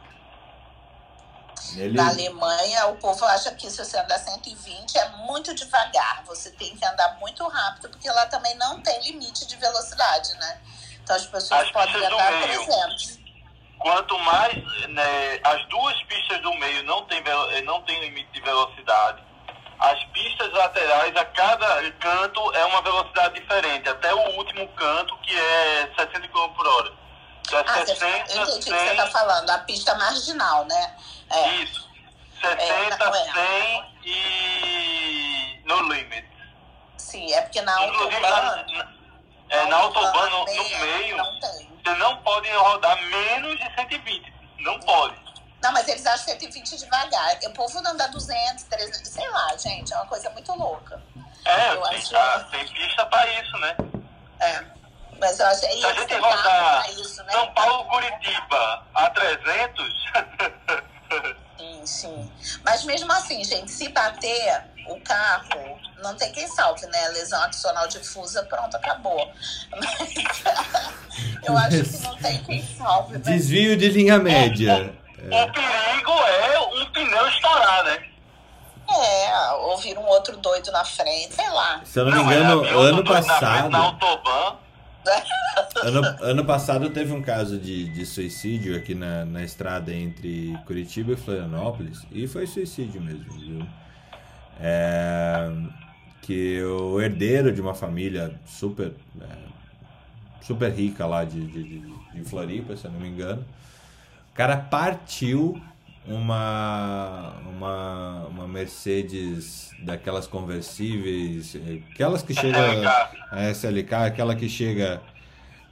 Ele, Na Alemanha, o povo acha que se você andar 120 é muito devagar. Você tem que andar muito rápido, porque lá também não tem limite de velocidade, né? Então as pessoas As podem andar meio. 300. Quanto mais, né, as duas pistas do meio não tem, eh, não tem limite de velocidade. As pistas laterais, a cada canto é uma velocidade diferente, até o último canto, que é 60 km por hora. Então, é Ah, você, 60, eu entendi o que você 100, está falando, a pista marginal, né? É. Isso. 60, É, não é. 100 e no limit. Sim, é porque na Inclusive, na, autobahn. na, é, na autobahn, no, no meio, Não você não pode rodar menos de 120. Não pode. Não, mas eles acham 120 devagar. O povo não dá 200, 300, sei lá, gente. É uma coisa muito louca. É, Eu tem, acho- ah, tem pista pra isso, né? É. Mas eu acho é Se a isso, gente rodar pra isso, né? São Paulo Curitiba a 300, Sim, sim. Mas mesmo assim, gente, se bater o carro, não tem quem salve, né? Lesão axonal difusa, pronto, acabou. Mas eu acho que não tem quem salve, né? Desvio de linha média. O perigo é um pneu estourar, né? É, ouvir um outro doido na frente, sei lá. Se eu não me é, engano, havia ano Na, frente, passado. na Ano, ano passado teve um caso de, de suicídio aqui na, na estrada entre Curitiba e Florianópolis. E foi suicídio mesmo, viu? É, que o herdeiro de uma família super, é, super rica lá de, de, de, de Floripa, se eu não me engano. O cara partiu uma, uma, uma Mercedes daquelas conversíveis, aquelas que chegam SLK. a SLK, aquela que chega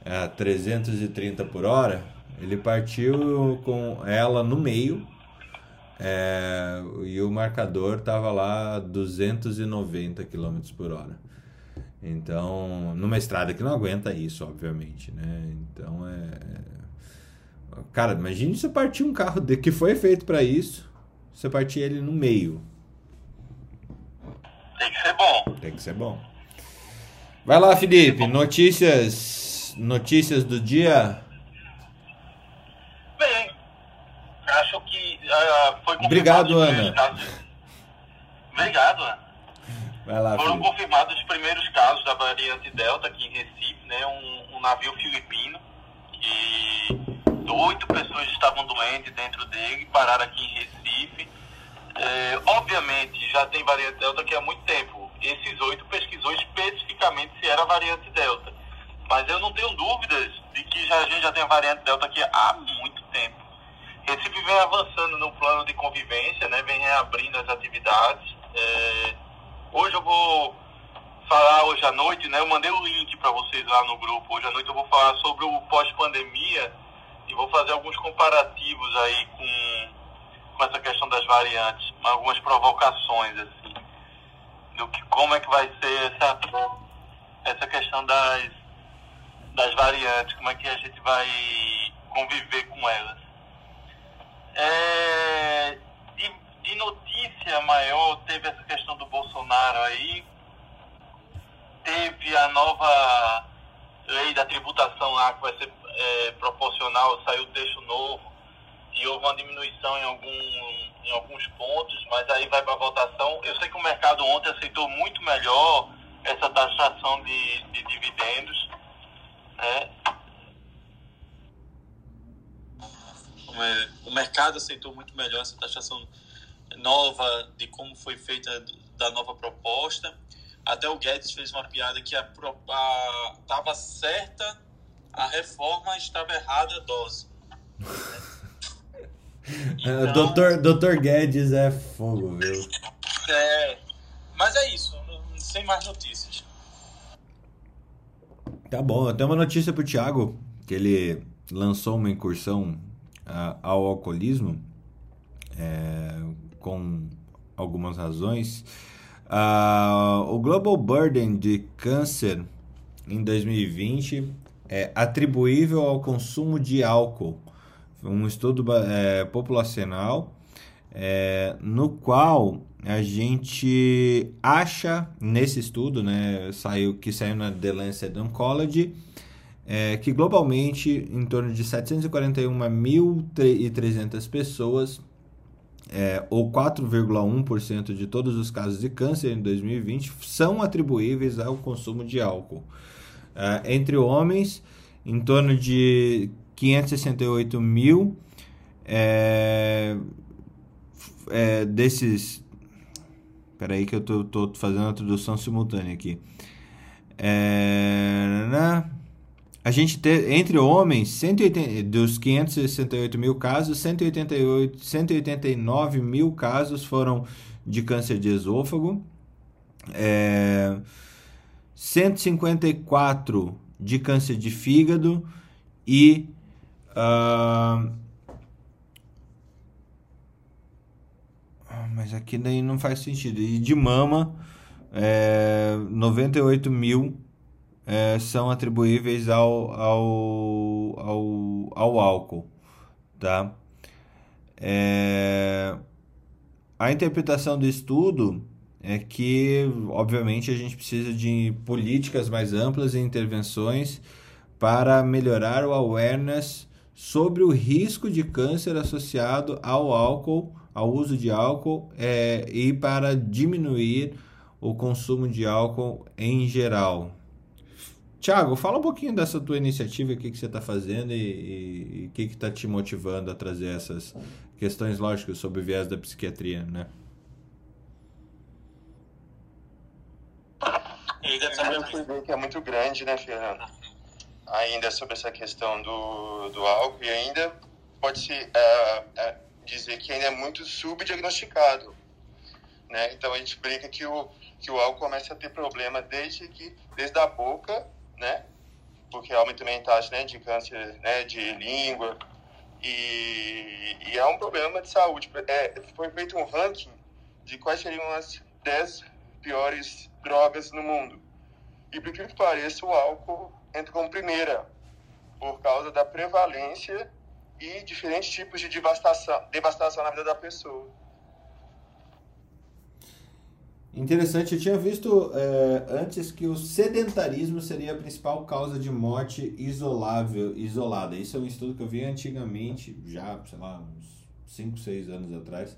a 330 por hora, ele partiu com ela no meio é, e o marcador tava lá a 290 km por hora. Então, numa estrada que não aguenta isso, obviamente, né? Então é. Cara, imagine você partir um carro de, que foi feito para isso, você partir ele no meio. tem que ser bom. Tem que ser bom. Vai lá, Felipe. Notícias, notícias do dia. Bem, acho que ah, foi confirmado Obrigado, Ana. casos. Obrigado, Ana. Vai lá, Foram Felipe. confirmados os primeiros casos da variante Delta aqui em Recife, né? Um, um navio filipino que oito pessoas estavam doentes dentro dele, pararam aqui em Recife. É, obviamente já tem variante Delta aqui há muito tempo. Esses oito pesquisou especificamente se era variante Delta. Mas eu não tenho dúvidas de que já, a gente já tem a variante Delta aqui há muito tempo. Recife vem avançando no plano de convivência, né? vem reabrindo as atividades. É, hoje eu vou falar hoje à noite, né? Eu mandei o link para vocês lá no grupo. Hoje à noite eu vou falar sobre o pós-pandemia e vou fazer alguns comparativos aí com, com essa questão das variantes, algumas provocações assim, do que como é que vai ser essa essa questão das das variantes, como é que a gente vai conviver com elas. É, de, de notícia maior, teve essa questão do Bolsonaro aí, teve a nova lei da tributação lá que vai ser é, proporcional, saiu texto novo e houve uma diminuição em, algum, em alguns pontos, mas aí vai para votação. Eu sei que o mercado ontem aceitou muito melhor essa taxação de, de dividendos. Né? É, o mercado aceitou muito melhor essa taxação nova de como foi feita da nova proposta. Até o Guedes fez uma piada que a estava certa a reforma, estava errada a dose. É, Doutor, Doutor Guedes é fogo, viu? É, mas é isso, sem mais notícias. Tá bom, eu tenho uma notícia pro Thiago, que ele lançou uma incursão ao alcoolismo, é, com algumas razões. Ah, o Global Burden de câncer em 2020 é atribuível ao consumo de álcool, um estudo é, populacional é, no qual a gente acha nesse estudo, né, saiu que saiu na The Lancet Oncology, é, que globalmente em torno de 741.300 pessoas, é, ou 4,1% de todos os casos de câncer em 2020, são atribuíveis ao consumo de álcool. É, entre homens, em torno de 568 mil é, é, desses. Espera aí que eu tô fazendo a tradução simultânea aqui. É, né? A gente tem, entre homens, 180, dos 568 mil casos, 188, 189 mil casos foram de câncer de esôfago, é, 154 de câncer de fígado e uh, mas aqui daí não faz sentido. E de mama, é, 98 mil é, são atribuíveis ao, ao, ao, ao álcool, tá? É, a interpretação do estudo é que, obviamente, a gente precisa de políticas mais amplas e intervenções para melhorar o awareness sobre o risco de câncer associado ao álcool ao uso de álcool é, e para diminuir o consumo de álcool em geral. Tiago, fala um pouquinho dessa tua iniciativa, o que, que você está fazendo e o que está te motivando a trazer essas questões lógicas sobre o viés da psiquiatria, né? É cuidado que é muito grande, né, Fernando? Ainda sobre essa questão do, do álcool e ainda pode se uh, uh, dizer que ainda é muito subdiagnosticado. Né? Então a gente brinca que o, que o álcool começa a ter problema desde, que, desde a boca, né? porque aumenta a taxa né, de câncer né, de língua. E, e é um problema de saúde. É, foi feito um ranking de quais seriam as 10 piores drogas no mundo. E por que pareça, o álcool entra como primeira, por causa da prevalência e diferentes tipos de devastação, devastação na vida da pessoa. Interessante, eu tinha visto é, antes que o sedentarismo seria a principal causa de morte isolável, isolada. Isso é um estudo que eu vi antigamente, já, sei lá, uns 5, 6 anos atrás,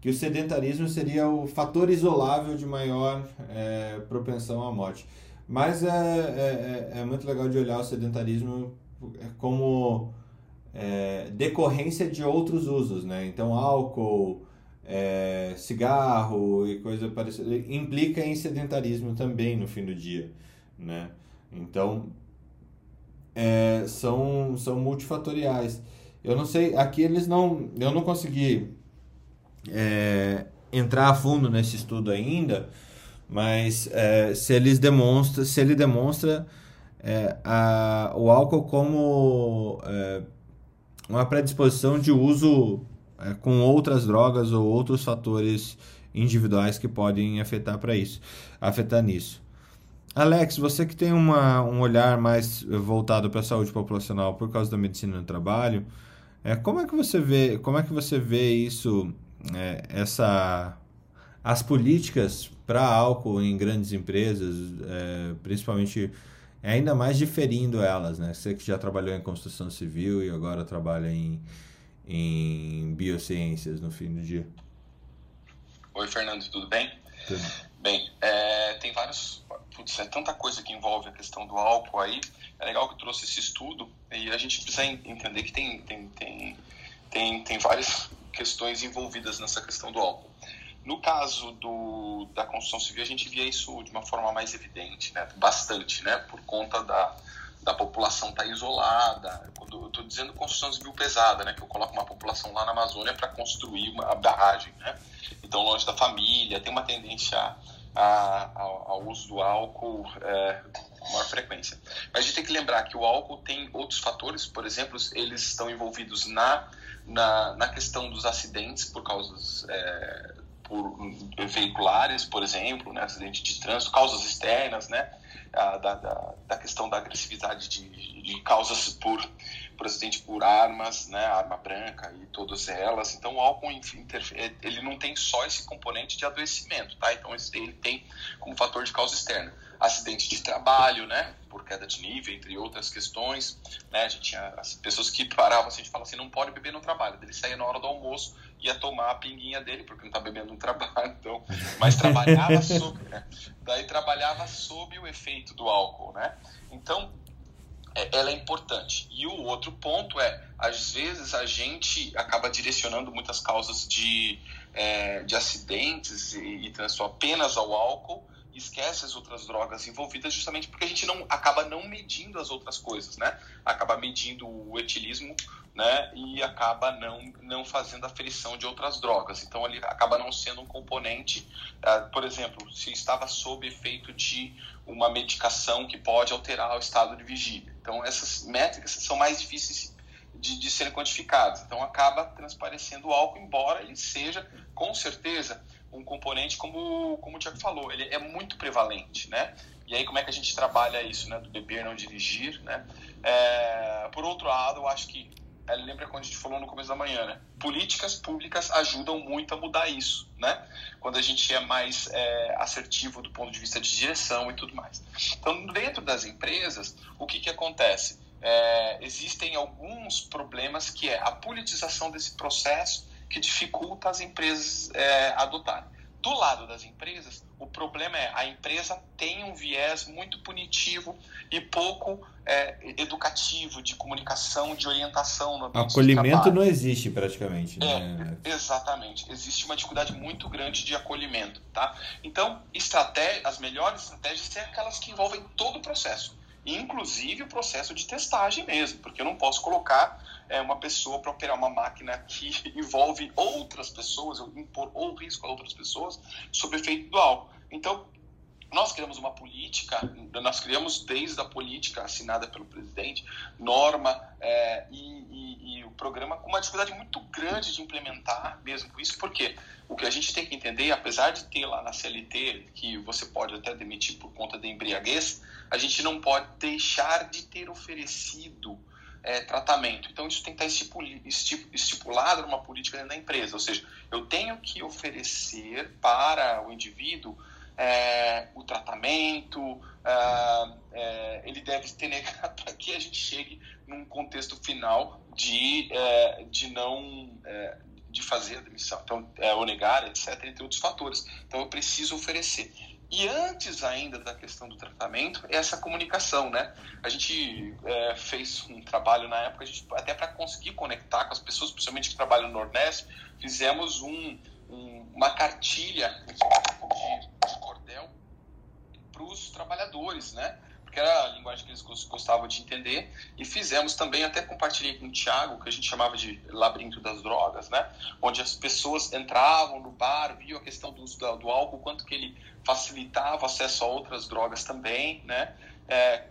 que o sedentarismo seria o fator isolável de maior é, propensão à morte. Mas é, é, é, é muito legal de olhar o sedentarismo como é, decorrência de outros usos, né? Então, álcool, é, cigarro e coisa parecida implica em sedentarismo também no fim do dia, né? Então, é, são, são multifatoriais. Eu não sei, aqui eles não, eu não consegui é, entrar a fundo nesse estudo ainda, mas é, se eles demonstra, se ele demonstra é, a, o álcool como é, uma predisposição de uso é, com outras drogas ou outros fatores individuais que podem afetar para isso, afetar nisso. Alex, você que tem uma, um olhar mais voltado para a saúde populacional por causa da medicina no trabalho, é, como é que você vê, como é que você vê isso, é, essa, as políticas para álcool em grandes empresas, é, principalmente é ainda mais diferindo elas, né? Você que já trabalhou em construção civil e agora trabalha em, em biociências no fim do dia. Oi, Fernando, tudo bem? Tudo. Bem, é, tem vários. Putz, é tanta coisa que envolve a questão do álcool aí. É legal que trouxe esse estudo e a gente precisa entender que tem, tem, tem, tem, tem várias questões envolvidas nessa questão do álcool. No caso do, da construção civil, a gente via isso de uma forma mais evidente, né? bastante, né? por conta da, da população estar tá isolada. Quando eu estou dizendo construção civil pesada, né? que eu coloco uma população lá na Amazônia para construir uma barragem. Né? Então, longe da família, tem uma tendência a, ao uso do álcool é, com maior frequência. Mas a gente tem que lembrar que o álcool tem outros fatores, por exemplo, eles estão envolvidos na, na, na questão dos acidentes por causas é, por veiculares, por exemplo, né, acidente de trânsito, causas externas, né, da, da, da, questão da agressividade de, de causas por, por acidente por armas, né, arma branca e todas elas. Então o álcool ele não tem só esse componente de adoecimento, tá? Então ele tem como fator de causa externa. Acidente de trabalho, né, por queda de nível, entre outras questões, né, a gente tinha as pessoas que paravam, assim, a gente fala assim, não pode beber no trabalho, ele saía na hora do almoço, ia tomar a pinguinha dele, porque não está bebendo no trabalho, então, mas trabalhava sob, né, daí trabalhava sob o efeito do álcool, né, então, é, ela é importante. E o outro ponto é, às vezes a gente acaba direcionando muitas causas de, é, de acidentes e, e apenas ao álcool, esquece as outras drogas envolvidas justamente porque a gente não acaba não medindo as outras coisas, né? Acaba medindo o etilismo, né? E acaba não não fazendo a aferição de outras drogas. Então ele acaba não sendo um componente, uh, por exemplo, se estava sob efeito de uma medicação que pode alterar o estado de vigília. Então essas métricas são mais difíceis de, de serem quantificadas. Então acaba transparecendo o álcool, embora ele seja com certeza um componente, como, como o Tiago falou, ele é muito prevalente, né? E aí como é que a gente trabalha isso, né? Do beber, não dirigir, né? É, por outro lado, eu acho que, lembra quando a gente falou no começo da manhã, né? Políticas públicas ajudam muito a mudar isso, né? Quando a gente é mais é, assertivo do ponto de vista de direção e tudo mais. Então, dentro das empresas, o que que acontece? É, existem alguns problemas que é a politização desse processo que dificulta as empresas é, adotarem. Do lado das empresas, o problema é a empresa tem um viés muito punitivo e pouco é, educativo, de comunicação, de orientação no Acolhimento não existe praticamente. Né? É, exatamente. Existe uma dificuldade muito grande de acolhimento. Tá? Então, estratégia, as melhores estratégias são aquelas que envolvem todo o processo inclusive o processo de testagem mesmo, porque eu não posso colocar é, uma pessoa para operar uma máquina que envolve outras pessoas, ou impor ou risco a outras pessoas, sob efeito do álcool. Então, nós criamos uma política, nós criamos desde a política assinada pelo presidente, norma é, e, e, e, o programa com uma dificuldade muito grande de implementar mesmo isso, porque o que a gente tem que entender, apesar de ter lá na CLT que você pode até demitir por conta da embriaguez, a gente não pode deixar de ter oferecido é, tratamento. Então, isso tem que estar estipulado numa política dentro da empresa. Ou seja, eu tenho que oferecer para o indivíduo é, o tratamento, é, é ele deve ter negado para que a gente chegue num contexto final de, é, de não é, de fazer a demissão, então, é, ou negar, etc., entre outros fatores. Então, eu preciso oferecer. E antes ainda da questão do tratamento, é essa comunicação, né? A gente é, fez um trabalho na época, gente, até para conseguir conectar com as pessoas, principalmente que trabalham no Nordeste, fizemos um, um, uma cartilha de, de para os trabalhadores, né? porque era a linguagem que eles gostavam de entender, e fizemos também, até compartilhei com o Tiago, que a gente chamava de labirinto das drogas, né? onde as pessoas entravam no bar, viam a questão do uso do, álcool, quanto que ele facilitava acesso a outras drogas também, né? É,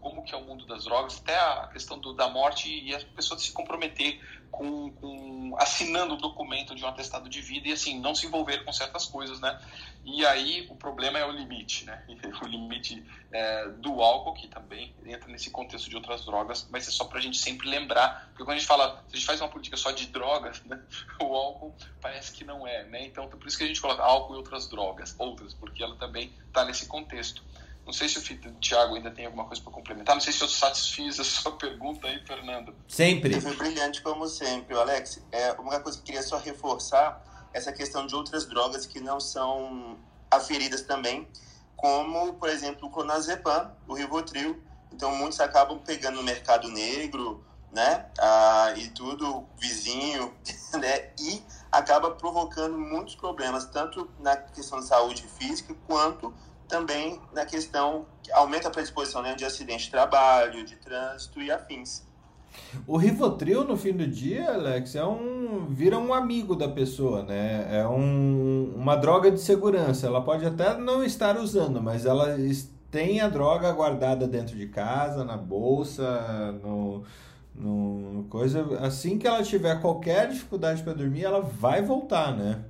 como que é o mundo das drogas, até a questão do, da morte e a pessoa se comprometer com, com, assinando o documento de um atestado de vida e assim não se envolver com certas coisas, né? E aí o problema é o limite, né? O limite é, do álcool que também entra nesse contexto de outras drogas, mas é só para a gente sempre lembrar, porque quando a gente fala, se a gente faz uma política só de drogas, né? O álcool parece que não é, né? Então por isso que a gente coloca álcool e outras drogas, outras, porque ela também está nesse contexto. Não sei se o Thiago ainda tem alguma coisa para complementar. Não sei se eu satisfiz a sua pergunta aí, Fernando. Sempre. Foi brilhante, como sempre, Alex. É, uma coisa que eu queria só reforçar essa questão de outras drogas que não são aferidas também, como, por exemplo, o clonazepam, o Rivotril. Então, muitos acabam pegando no mercado negro, né? Ah, e tudo vizinho, né? E acaba provocando muitos problemas, tanto na questão de saúde física, quanto também na questão que aumenta a predisposição né, de acidente de trabalho, de trânsito e afins. O Rivotril, no fim do dia, Alex, é um vira um amigo da pessoa, né? É um, uma droga de segurança. Ela pode até não estar usando, mas ela tem a droga guardada dentro de casa, na bolsa, no, no coisa. Assim que ela tiver qualquer dificuldade para dormir, ela vai voltar, né?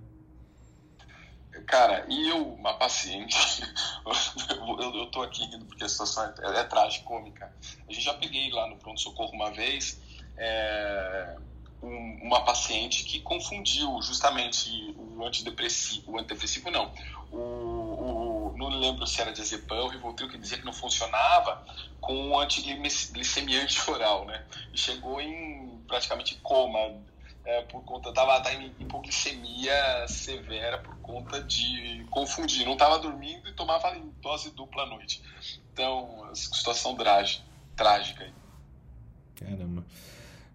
Cara, e eu, uma paciente, eu, eu tô aqui rindo porque a situação é, é, é A gente já peguei lá no pronto-socorro uma vez é, um, uma paciente que confundiu justamente o antidepressivo, o antidepressivo não, o, o, não lembro se era diazepam, o Rivotril, que dizia que não funcionava, com o antiglicemiante oral, né? E chegou em praticamente coma é, por conta tava, tava em hipoglicemia severa por conta de confundir, não estava dormindo e tomava dose dupla à noite. Então, situação trágica. trágica. Caramba.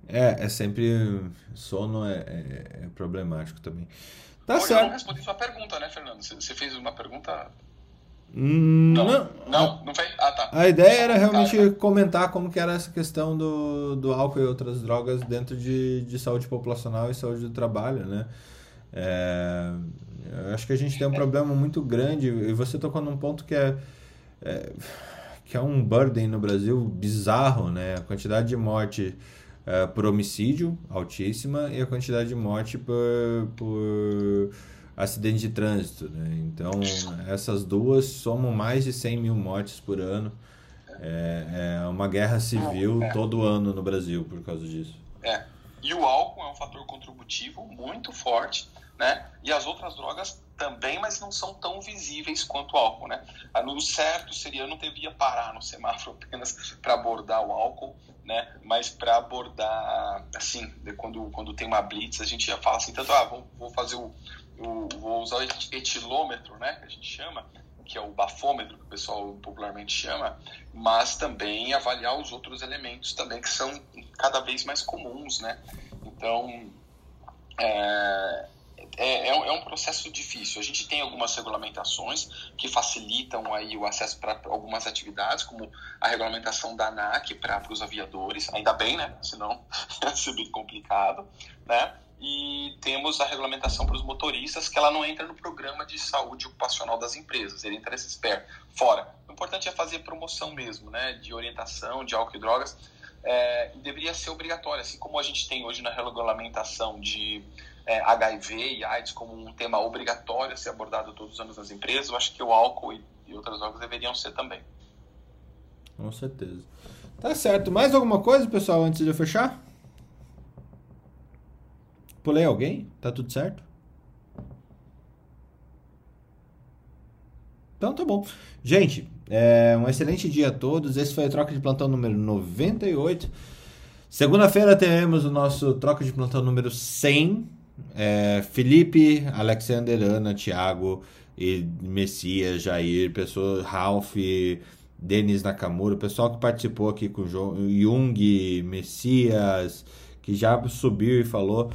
É, é sempre. Sono é, é, é problemático também. Tá certo. Eu não respondi sua pergunta, né, Fernando? Você fez uma pergunta. Não, não, não, não fez? Ah, tá. A ideia era realmente tá, tá. comentar como que era essa questão do, do álcool e outras drogas dentro de, de saúde populacional e saúde do trabalho, né? É, eu acho que a gente tem um é. problema muito grande e você tocou num ponto que é, é que é um burden no Brasil bizarro, né? A quantidade de morte uh, por homicídio altíssima e a quantidade de morte por, por acidente de trânsito. Né? Então, essas duas somam mais de 100 mil mortes por ano. É, é uma guerra civil é. todo ano no Brasil por causa disso. É. E o álcool é um fator contributivo muito forte, né? E as outras drogas também, mas não são tão visíveis quanto o álcool, né? Ah, no certo seria, eu não devia parar no semáforo apenas para abordar o álcool, né? Mas para abordar, assim, quando, quando tem uma blitz, a gente já fala assim, tanto, ah, vou, vou fazer o, o, vou usar o etilômetro, né? Que a gente chama, que é o bafômetro que o pessoal popularmente chama, mas também avaliar os outros elementos também que são cada vez mais comuns, né? Então, é, é, é, um processo difícil. A gente tem algumas regulamentações que facilitam aí o acesso para algumas atividades, como a regulamentação da ANAC para os aviadores, ainda bem, né? Senão ia ser bem complicado, né? E temos a regulamentação para os motoristas, que ela não entra no programa de saúde ocupacional das empresas, ele entra nesse SPER, fora. O importante é fazer promoção mesmo, né? De orientação, de álcool e drogas, é, e deveria ser obrigatório, assim como a gente tem hoje na regulamentação de é, HIV e AIDS como um tema obrigatório a ser abordado todos os anos nas empresas, eu acho que o álcool e, e outras drogas deveriam ser também. Com certeza. Tá certo. Mais alguma coisa, pessoal, antes de eu fechar? Pulei alguém? Tá tudo certo? Então tá bom. Gente, é, um excelente dia a todos. Esse foi a troca de plantão número 98. Segunda-feira teremos o nosso troca de plantão número 100 é, Felipe, Alexander, Ana, Thiago e Messias, Jair, pessoa, Ralph, Denis Nakamura, o pessoal que participou aqui com o Jung, Messias, que já subiu e falou.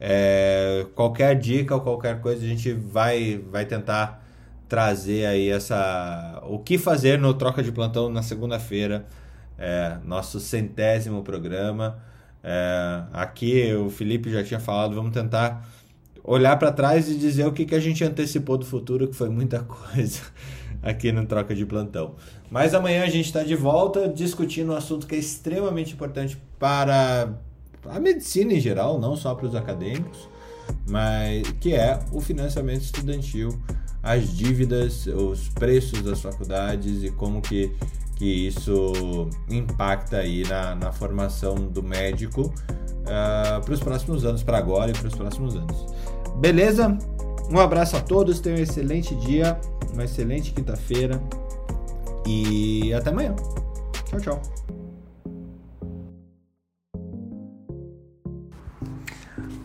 É, qualquer dica ou qualquer coisa a gente vai, vai tentar trazer aí essa o que fazer no troca de plantão na segunda-feira é, nosso centésimo programa é, aqui o Felipe já tinha falado, vamos tentar olhar para trás e dizer o que, que a gente antecipou do futuro, que foi muita coisa aqui no Troca de Plantão. Mas amanhã a gente está de volta discutindo um assunto que é extremamente importante para a medicina em geral, não só para os acadêmicos, mas que é o financiamento estudantil, as dívidas, os preços das faculdades e como que que isso impacta aí na, na formação do médico uh, ah, para os próximos anos, para agora e para os próximos anos. Beleza? Um abraço a todos, tenham um excelente dia, uma excelente quinta-feira e até amanhã. Tchau, tchau.